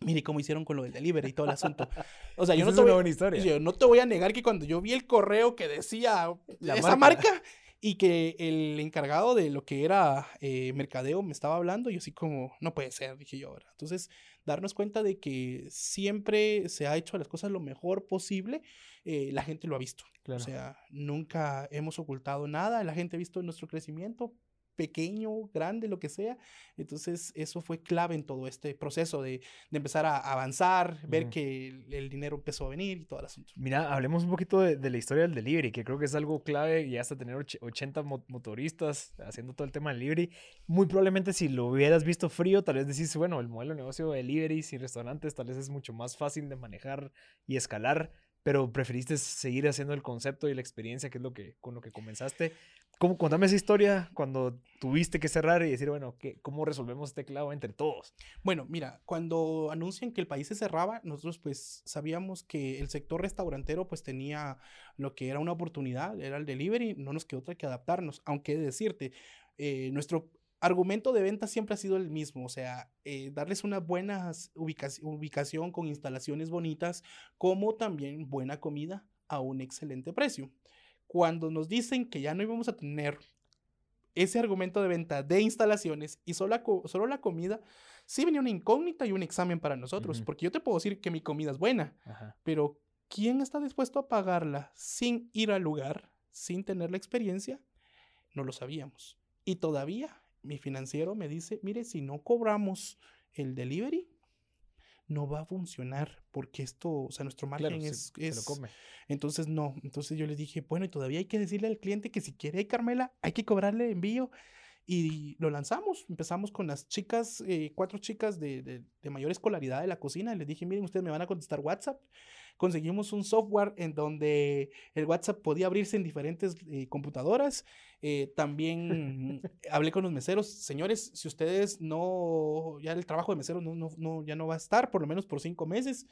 mire cómo hicieron con lo del delivery y todo el asunto. O sea, yo no, te voy, historia. Yo no te voy a negar que cuando yo vi el correo que decía esa marca. y que el encargado de lo que era eh, mercadeo me estaba hablando, yo así como, no puede ser, dije yo ahora. Entonces, darnos cuenta de que siempre se ha hecho las cosas lo mejor posible, eh, la gente lo ha visto. O sea, nunca hemos ocultado nada, la gente ha visto nuestro crecimiento, pequeño, grande, lo que sea. Entonces, eso fue clave en todo este proceso de, de empezar a avanzar, ver que el, dinero empezó a venir y todo el asunto. Mira, hablemos un poquito de, de, la historia del delivery, que creo que es algo clave y hasta tener 80 motoristas haciendo todo el tema del delivery. Muy probablemente si lo hubieras visto frío, tal vez decís, bueno, el modelo de negocio de delivery sin restaurantes tal vez es mucho más fácil de manejar y escalar pero preferiste seguir haciendo el concepto y la experiencia, que es lo que, con lo que comenzaste. ¿Cómo, contame esa historia cuando tuviste que cerrar y decir, bueno, ¿qué, ¿cómo resolvemos este clavo entre todos? Bueno, mira, cuando anuncian que el país se cerraba, nosotros pues sabíamos que el sector restaurantero pues tenía lo que era una oportunidad, era el delivery, no nos quedó otra que adaptarnos, aunque decirte, eh, nuestro argumento de venta siempre ha sido el mismo, o sea, eh, darles una buena ubicación con instalaciones bonitas, como también buena comida a un excelente precio. Cuando nos dicen que ya no íbamos a tener ese argumento de venta de instalaciones y solo la, solo la comida, sí venía una incógnita y un examen para nosotros, porque yo te puedo decir que mi comida es buena, pero ¿quién está dispuesto a pagarla sin ir al lugar, sin tener la experiencia? No lo sabíamos. Y todavía mi financiero me dice, mire, si no cobramos el delivery, no va a funcionar porque esto, o sea, nuestro margen es... es... come. Entonces, no. Entonces yo le dije, bueno, y todavía hay que decirle al cliente que si quiere Carmela, hay que cobrarle envío. Y lo lanzamos. Empezamos con las chicas, eh, cuatro chicas de, de, de, mayor escolaridad de la cocina. Les dije, miren, ustedes me van a contestar WhatsApp conseguimos un software en donde el WhatsApp podía abrirse en diferentes eh, computadoras. Eh, también [laughs] hablé con los meseros, señores, si ustedes no, ya el trabajo de mesero no, no, ya no va a estar, por lo menos por cinco meses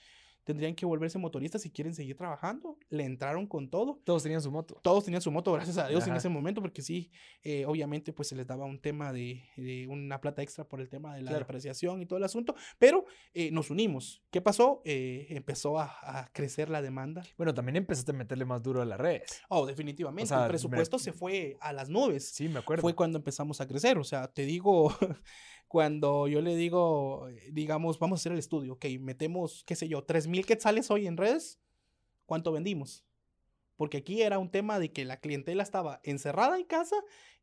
tendrían que volverse motoristas si quieren seguir trabajando. Le entraron con todo. Todos tenían su moto. Todos tenían su moto, gracias a Dios, en ese momento, porque sí, eh, obviamente, pues se les daba un tema de, una plata extra por el tema de la depreciación y todo el asunto, pero eh, nos unimos. ¿Qué pasó? Eh, empezó a, crecer la demanda. Bueno, también empezaste a meterle más duro a las redes. Oh, definitivamente. el presupuesto se fue a las nubes. Sí, me acuerdo. Fue cuando empezamos a crecer. O sea, te digo, [laughs] cuando yo le digo, eh, digamos, vamos a hacer el estudio, ok, metemos, qué sé yo, 3000 quetzales hoy en redes, ¿cuánto vendimos? Porque aquí era un tema de que la clientela estaba encerrada en casa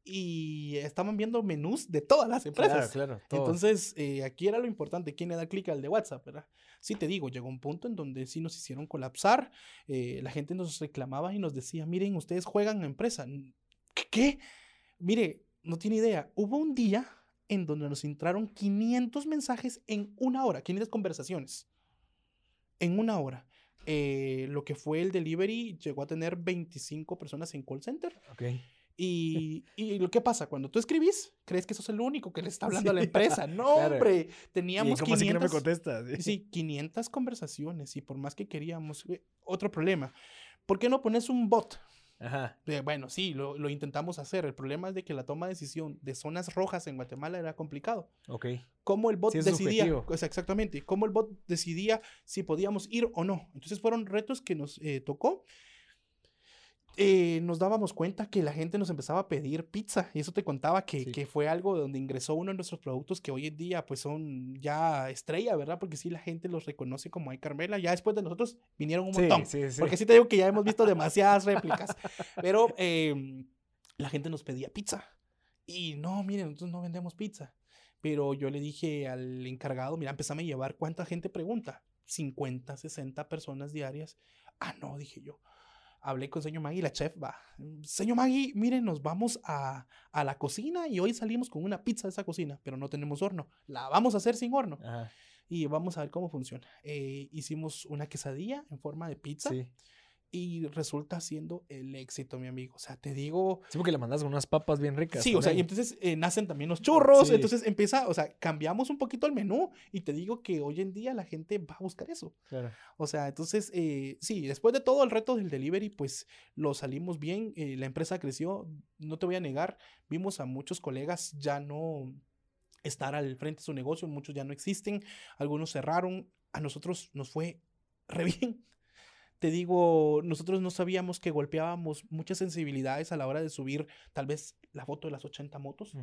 y estaban viendo menús de todas las empresas. Claro, claro. Entonces, eh, aquí era lo importante, quién le da clic al de WhatsApp, ¿verdad? Sí, te digo, llegó un punto en donde sí nos hicieron colapsar, eh, la gente nos reclamaba y nos decía, miren, ustedes juegan a empresa. ¿Qué? Mire, no tiene idea. Hubo un día en donde nos entraron 500 mensajes en una hora, 500 conversaciones en una hora. Eh, lo que fue el delivery llegó a tener 25 personas en call center. Okay. Y, [laughs] y, lo que pasa, cuando tú escribís, crees que sos el único que le está hablando a la empresa. No, [laughs] hombre, teníamos ¿Y cómo 500, que no me contestas? [laughs] Sí, 500 conversaciones y por más que queríamos, otro problema. ¿Por qué no pones un bot? Ajá. bueno, sí, lo, lo, intentamos hacer. El problema es de que la toma de decisión de zonas rojas en Guatemala era complicado. Ok. ¿Cómo el bot decidía? exactamente. ¿Cómo el bot decidía si podíamos ir o no? Entonces fueron retos que nos eh, tocó eh, nos dábamos cuenta que la gente nos empezaba a pedir pizza. Y eso te contaba que, que, fue algo donde ingresó uno de nuestros productos que hoy en día pues son ya estrella, ¿verdad? Porque sí, la gente los reconoce como hay Carmela. Ya después de nosotros vinieron un montón. porque sí te digo que ya hemos visto demasiadas réplicas. Pero em, la gente nos pedía pizza. Y no, miren, nosotros no vendemos pizza. Pero yo le dije al encargado, mira, empezame a llevar cuánta gente pregunta. 50, 60 personas diarias. Ah, no, dije yo hablé con señor Magui, la chef va, señor Magui, miren, nos vamos a, a, la cocina y hoy salimos con una pizza de esa cocina, pero no tenemos horno. La vamos a hacer sin horno. Y vamos a ver cómo funciona. Eh, hicimos una quesadilla en forma de pizza. Sí y resulta siendo el éxito, mi amigo. O sea, te digo. Sí, porque le mandas unas papas bien ricas. Sí, o sea, y entonces eh, nacen también los churros. Entonces empieza, o sea, cambiamos un poquito el menú y te digo que hoy en día la gente va a buscar eso. Claro. O sea, entonces, eh, sí, después de todo el reto del delivery, pues lo salimos bien. Eh, la empresa creció, no te voy a negar. Vimos a muchos colegas ya no estar al frente de su negocio, muchos ya no existen, algunos cerraron. A nosotros nos fue re bien te digo, nosotros no sabíamos que golpeábamos muchas sensibilidades a la hora de subir tal vez la foto de las 80 motos.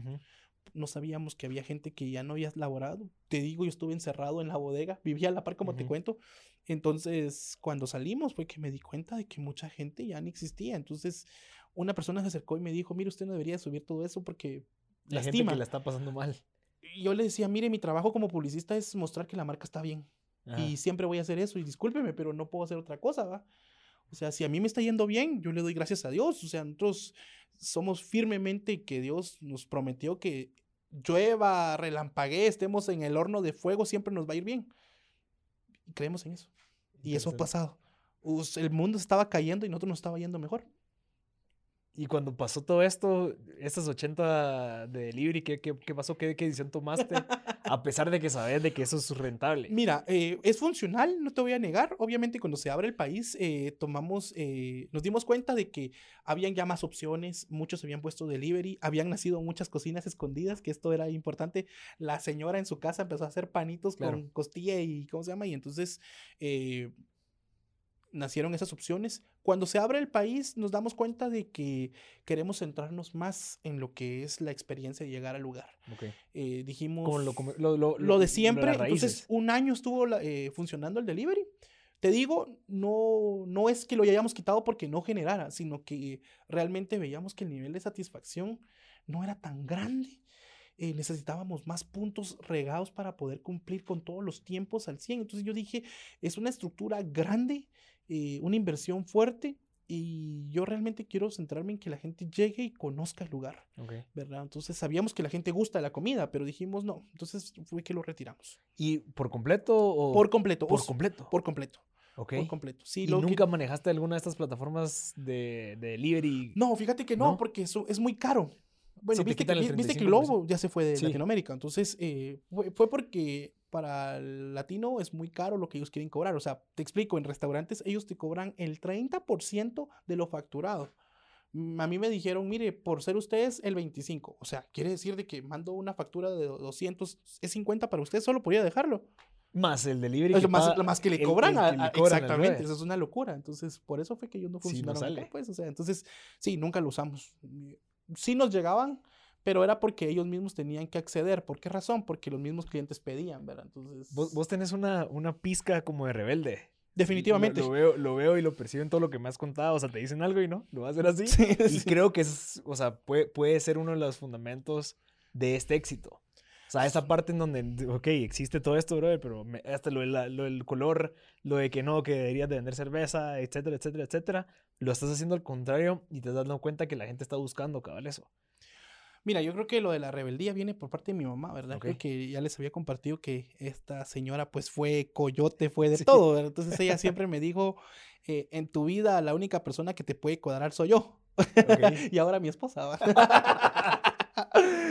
No sabíamos que había gente que ya no había laborado. Te digo, yo estuve encerrado en la bodega, vivía a la par como te cuento. Entonces, cuando salimos fue que me di cuenta de que mucha gente ya no existía. Entonces, una persona se acercó y me dijo, mire, usted no debería subir todo eso porque la gente que la está pasando mal. Yo le decía, mire, mi trabajo como publicista es mostrar que la marca está bien. Y siempre voy a hacer eso. Y discúlpeme, pero no puedo hacer otra cosa, ¿va? O sea, si a mí me está yendo bien, yo le doy gracias a Dios. O sea, nosotros somos firmemente que Dios nos prometió que llueva, relampaguee, estemos en el horno de fuego, siempre nos va a ir bien. Y creemos en eso. Y eso ha pasado. El mundo estaba cayendo y nosotros nos estaba yendo mejor. Y cuando pasó todo esto, estas 80 de delivery, ¿qué, qué, qué pasó? ¿Qué, ¿Qué, decisión tomaste? a pesar de que sabes de que eso es rentable. Mira, eh, es funcional, no te voy a negar. Obviamente cuando se abre el país, eh, tomamos, eh, nos dimos cuenta de que habían ya más opciones, muchos habían puesto delivery, habían nacido muchas cocinas escondidas, que esto era importante. La señora en su casa empezó a hacer panitos con costilla y, ¿cómo se llama? Y entonces nacieron esas opciones. Cuando se abre el país, nos damos cuenta de que queremos centrarnos más en lo que es la experiencia de llegar al lugar. Eh, dijimos lo, de siempre. Entonces, un año estuvo eh, funcionando el delivery. Te digo, no, no es que lo hayamos quitado porque no generara, sino que realmente veíamos que el nivel de satisfacción no era tan grande. Eh, necesitábamos más puntos regados para poder cumplir con todos los tiempos al 100. Entonces yo dije, es una estructura grande eh, una inversión fuerte y yo realmente quiero centrarme en que la gente llegue y conozca el lugar, ¿verdad? Entonces sabíamos que la gente gusta de la comida, pero dijimos no, entonces fue que lo retiramos. ¿Y por completo o...? Por completo. Por completo. Por completo. Ok. Por completo. Sí, ¿Y nunca manejaste alguna de estas plataformas de, de delivery? No, fíjate que no, porque eso es muy caro. Bueno, viste, que, viste que Globo ya se fue de Latinoamérica. Entonces, eh, fue, porque para el latino es muy caro lo que ellos quieren cobrar. O sea, te explico, en restaurantes ellos te cobran el 30% de lo facturado. Mm, a mí me dijeron, mire, por ser ustedes el 25. O sea, quiere decir de que mando una factura de 200, es 50 para ustedes, solo podría dejarlo. Más el delivery. Que más, más, que le cobran. exactamente, eso es una locura. Entonces, por eso fue que yo no funcionaron pues, o sea, entonces, sí, nunca lo usamos sí nos llegaban, pero era porque ellos mismos tenían que acceder. ¿Por qué razón? Porque los mismos clientes pedían, ¿verdad? Entonces... Vos, vos tenés una, una pizca como de rebelde. Definitivamente. Lo, veo, lo veo y lo percibo en todo lo que me has contado. O sea, te dicen algo y no, lo vas a hacer así. [laughs] y creo que es, o sea, puede, puede ser uno de los fundamentos de este éxito. O sea, esa parte en donde, ok, existe todo esto, brother, pero hasta lo, lo, del color, lo de que no, que deberías de vender cerveza, etcétera, etcétera, etcétera, lo estás haciendo al contrario y te das dando cuenta que la gente está buscando, cabal, eso. Mira, yo creo que lo de la rebeldía viene por parte de mi mamá, ¿verdad? Creo que ya les había compartido que esta señora pues fue coyote, fue de todo, ¿verdad? Entonces ella siempre me dijo, eh, en tu vida la única persona que te puede cuadrar soy yo. [laughs] y ahora mi esposa. [laughs]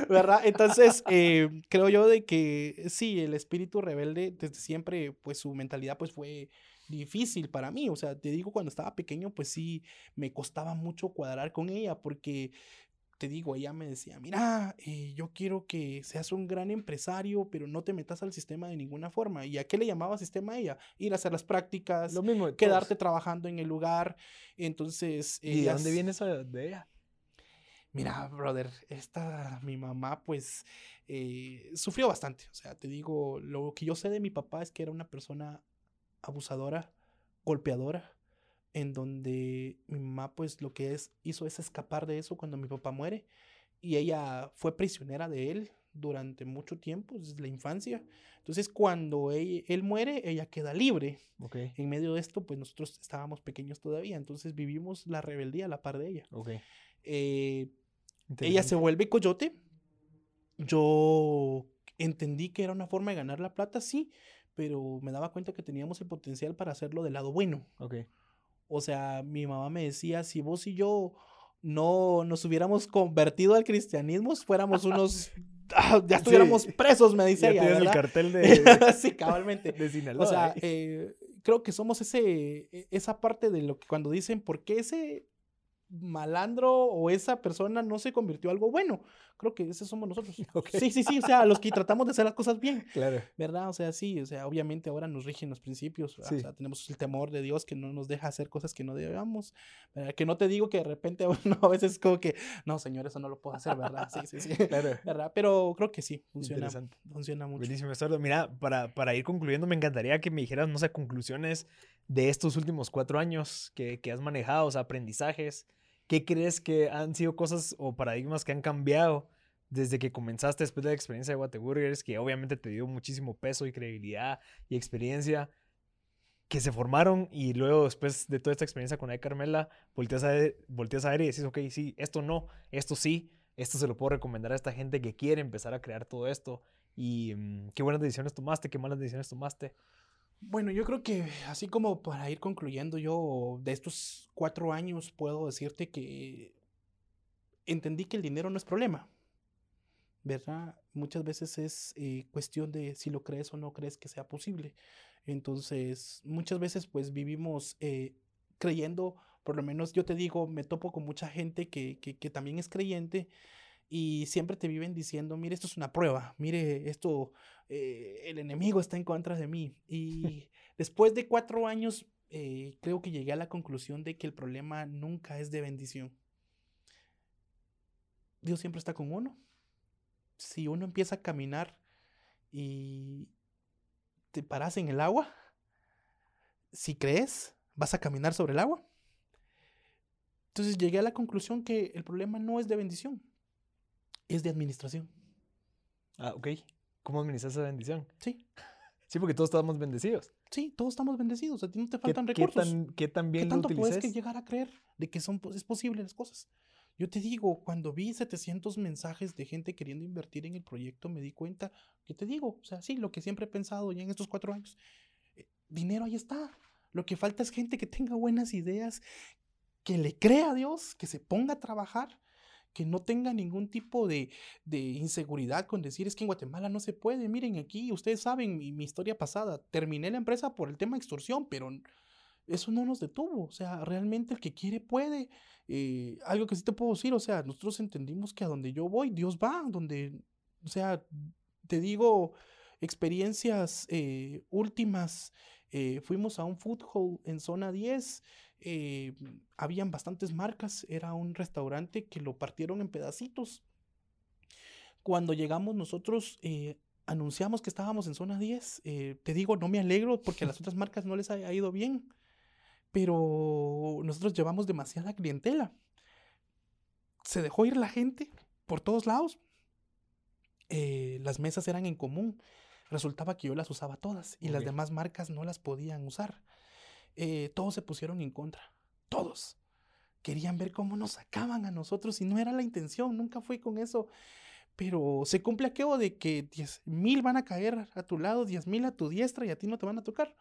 ¿verdad? Entonces, eh, creo yo de que sí, el espíritu rebelde desde siempre, pues su mentalidad pues fue difícil para mí, o sea, te digo, cuando estaba pequeño, pues sí, me costaba mucho cuadrar con ella porque te digo, ella me decía, mira, eh, yo quiero que seas un gran empresario, pero no te metas al sistema de ninguna forma. ¿Y a qué le llamaba sistema a ella? Ir a hacer las prácticas, Lo mismo quedarte trabajando en el lugar. Entonces... ¿Y de dónde viene eso de ella? Mira, brother, esta, mi mamá, pues, eh, sufrió bastante. O sea, te digo, lo que yo sé de mi papá es que era una persona abusadora, golpeadora, en donde mi mamá, pues, lo que es, hizo es escapar de eso cuando mi papá muere. Y ella fue prisionera de él durante mucho tiempo, desde la infancia. Entonces, cuando él, él muere, ella queda libre. Okay. En medio de esto, pues nosotros estábamos pequeños todavía, entonces vivimos la rebeldía a la par de ella. Okay. Eh, ella se vuelve coyote. Yo entendí que era una forma de ganar la plata, sí, pero me daba cuenta que teníamos el potencial para hacerlo del lado bueno. Ok. O sea, mi mamá me decía, si vos y yo no nos hubiéramos convertido al cristianismo, fuéramos unos... [laughs] Ah, ya estuviéramos presos, me dice ya ella. el cartel de... [laughs] sí, cabalmente. De Sinaloa. O sea, eh, creo que somos ese, e, esa parte de lo que cuando dicen, ¿por qué ese malandro o esa persona no se convirtió en algo bueno. Creo que ese somos nosotros. [laughs] Sí, sí, sí, o sea, los que tratamos de hacer las cosas bien. Claro. ¿Verdad? O sea, sí, o sea, obviamente ahora nos rigen los principios, o sea, tenemos el temor de Dios que no nos deja hacer cosas que no debamos, Que no te digo que de repente, [laughs] bueno, a veces como que, no, señor, eso no lo puedo hacer, ¿verdad? Sí, sí, sí. [laughs] Claro. ¿Verdad? Pero creo que sí, funciona. Funciona mucho. Buenísimo, Estordo. Mira, para, para ir concluyendo, me encantaría que me dijeras, no sé, conclusiones de estos últimos cuatro años que, que has manejado, o sea, aprendizajes ¿Qué crees que han sido cosas o paradigmas que han cambiado desde que comenzaste después de la experiencia de Whataburgers, que obviamente te dio muchísimo peso y credibilidad y experiencia, que se formaron y luego después de toda esta experiencia con Ay Carmela, volteas a, volteas a ver y decís, ok, sí, esto no, esto sí, esto se lo puedo recomendar a esta gente que quiere empezar a crear todo esto. Y mm, qué buenas decisiones tomaste, qué malas decisiones tomaste. Bueno, yo creo que así como para ir concluyendo, yo de estos cuatro años puedo decirte que entendí que el dinero no es problema. ¿Verdad? Muchas veces es eh, cuestión de si lo crees o no crees que sea posible. Entonces, muchas veces pues vivimos eh, creyendo, por lo menos yo te digo, me topo con mucha gente que, que, que también es creyente y siempre te viven diciendo, mire, esto es una prueba, mire, esto, eh, el enemigo está en contra de mí. Y después de cuatro años, eh, creo que llegué a la conclusión de que el problema nunca es de bendición. Dios siempre está con uno. Si uno empieza a caminar y te paras en el agua, si crees, vas a caminar sobre el agua. Entonces llegué a la conclusión que el problema no es de bendición, es de administración. Ah, ok. ¿Cómo administras esa bendición? Sí. Sí, porque todos estamos bendecidos. Sí, todos estamos bendecidos. A ti no te faltan recursos. ¿Qué, tan, qué tan bien ¿Qué tanto puedes que llegar a creer de que son, es posible las cosas? Yo te digo, cuando vi 700 mensajes de gente queriendo invertir en el proyecto, me di cuenta que te digo, o sea, sí, lo que siempre he pensado ya en estos cuatro años, eh, dinero ahí está. Lo que falta es gente que tenga buenas ideas, que le crea a Dios, que se ponga a trabajar que no tenga ningún tipo de, inseguridad con decir es que en Guatemala no se puede. Miren, aquí ustedes saben mi, mi, historia pasada. Terminé la empresa por el tema de extorsión, pero eso no nos detuvo. O sea, realmente el que quiere puede. Eh, algo que sí te puedo decir, o sea, nosotros entendimos que a donde yo voy, Dios va, donde, o sea, te digo, experiencias eh, últimas. Eh, fuimos a un food hall en zona 10 eh, habían bastantes marcas, era un restaurante que lo partieron en pedacitos. Cuando llegamos nosotros eh, anunciamos que estábamos en zona 10, eh, te digo, no me alegro porque a las [laughs] otras marcas no les ha, ido bien, pero nosotros llevamos demasiada clientela. Se dejó ir la gente por todos lados. las mesas eran en común. Resultaba que yo las usaba todas y las demás marcas no las podían usar. Eh, todos se pusieron en contra. Todos. Querían ver cómo nos sacaban a nosotros y no era la intención, nunca fue con eso. Pero se cumple aquello de que 10 mil van a caer a tu lado, 10 mil a tu diestra y a ti no te van a tocar.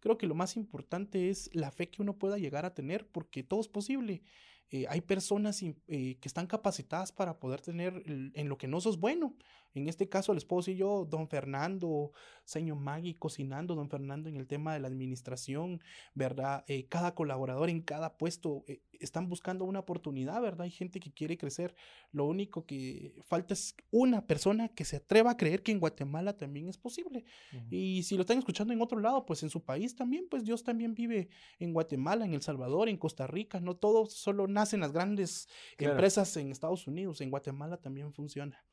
Creo que lo más importante es la fe que uno pueda llegar a tener porque todo es posible. Eh, hay personas eh, que están capacitadas para poder tener en lo que no sos bueno. En este caso les puedo decir yo, don Fernando, señor Magui cocinando, don Fernando en el tema de la administración, ¿verdad? Eh, cada colaborador en cada puesto están buscando una oportunidad, ¿verdad? Hay gente que quiere crecer. Lo único que falta es una persona que se atreva a creer que en Guatemala también es posible. Y si lo están escuchando en otro lado, pues en su país también, pues Dios también vive en Guatemala, en El Salvador, en Costa Rica, no todo solo nacen las grandes empresas en Estados Unidos, en Guatemala también funciona.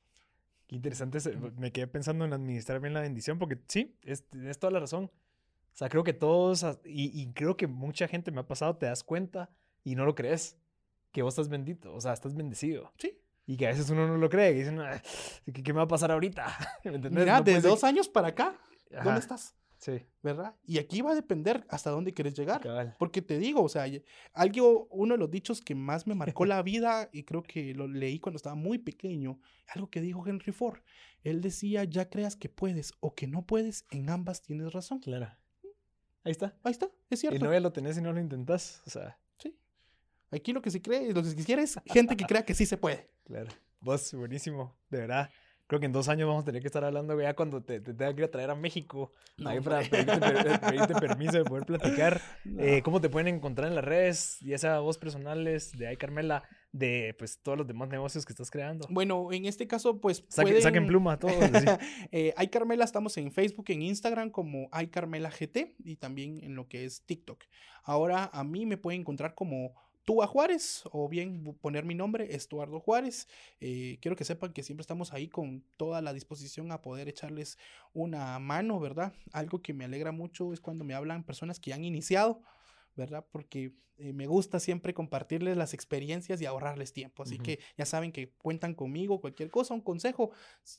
Qué interesante, me quedé pensando en administrar bien la bendición, porque sí, es, tienes toda la razón. O sea, creo que todos, y, y, creo que mucha gente me ha pasado, te das cuenta y no lo crees, que vos estás bendito, o sea, estás bendecido. Sí. Y que a veces uno no lo cree, que dicen, ¿qué, ¿qué, me va a pasar ahorita? [laughs] ¿Me entendés? Mira, de dos años para acá, ¿dónde estás? Sí. ¿Verdad? Y aquí va a depender hasta dónde quieres llegar. Porque te digo, o sea, algo, uno de los dichos que más me marcó la vida, y creo que lo leí cuando estaba muy pequeño, algo que dijo Henry Ford. Él decía, ya creas que puedes o que no puedes, en ambas tienes razón. Claro. Ahí está. Ahí está, es cierto. Y no ya lo tenés y no lo intentas. O sea. Sí. Aquí lo que se cree, lo que se quiere es gente que crea que sí se puede. Claro. Vos, buenísimo. De verdad creo que en dos años vamos a tener que estar hablando ya cuando te, te tenga que ir a traer a México ahí para pedirte, permiso de poder platicar. [laughs] Eh, ¿Cómo te pueden encontrar en las redes, ya sea vos personales, de Ay Carmela, de pues todos los demás negocios que estás creando? Bueno, en este caso, pues Saquen pluma todos. [laughs] eh, Ay Carmela, estamos en Facebook, en Instagram como Ay Carmela GT y también en lo que es TikTok. Ahora a mí me pueden encontrar como tú a Juárez o bien poner mi nombre, Estuardo Juárez. Eh, quiero que sepan que siempre estamos ahí con toda la disposición a poder echarles una mano, ¿verdad? Algo que me alegra mucho es cuando me hablan personas que han iniciado, ¿verdad? Porque eh, me gusta siempre compartirles las experiencias y ahorrarles tiempo. Así que ya saben que cuentan conmigo, cualquier cosa, un consejo,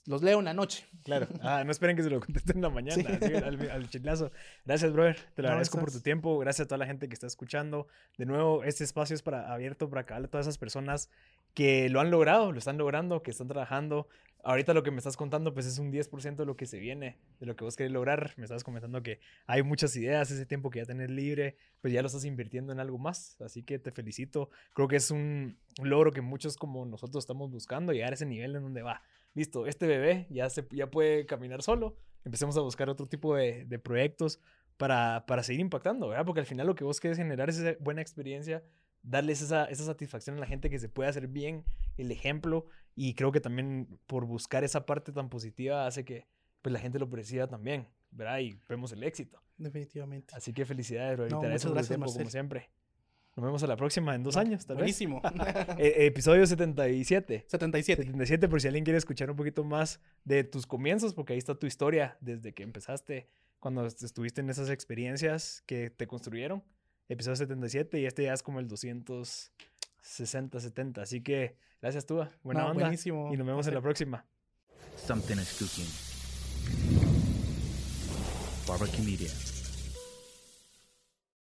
los leo en la noche. Claro. [laughs] Ah, no esperen que se lo contesten en la mañana, al, chilazo. Gracias, brother. Te lo agradezco por tu tiempo. Gracias a toda la gente que está escuchando. De nuevo, este espacio es para abierto para a todas esas personas que lo han logrado, lo están logrando, que están trabajando. Ahorita lo que me estás contando, pues es un 10% de lo que se viene, de lo que vos querés lograr. Me estabas comentando que hay muchas ideas, ese tiempo que ya tenés libre, pues ya lo estás invirtiendo en algo más. Así que te felicito. Creo que es un, logro que muchos como nosotros estamos buscando, llegar a ese nivel en donde va. Listo, este bebé ya, se, ya puede caminar solo. Empecemos a buscar otro tipo de, de proyectos para, para seguir impactando, ¿verdad? Porque al final lo que vos querés generar es esa buena experiencia darles esa, esa, satisfacción a la gente que se puede hacer bien el ejemplo y creo que también por buscar esa parte tan positiva hace que pues la gente lo perciba también, ¿verdad? Y vemos el éxito. Definitivamente. Así que felicidades, bro. No, muchas gracias, como siempre. Nos vemos a la próxima en dos años, tal Buenísimo. [laughs] E, episodio 77. 77. 77, por si alguien quiere escuchar un poquito más de tus comienzos, porque ahí está tu historia desde que empezaste, cuando estuviste en esas experiencias que te construyeron episodio 77 y este ya es como el 260, 70. Así que gracias, Tuba. Buena onda. Buenísimo. Y nos vemos en la próxima. Something is cooking. Barbecue Media.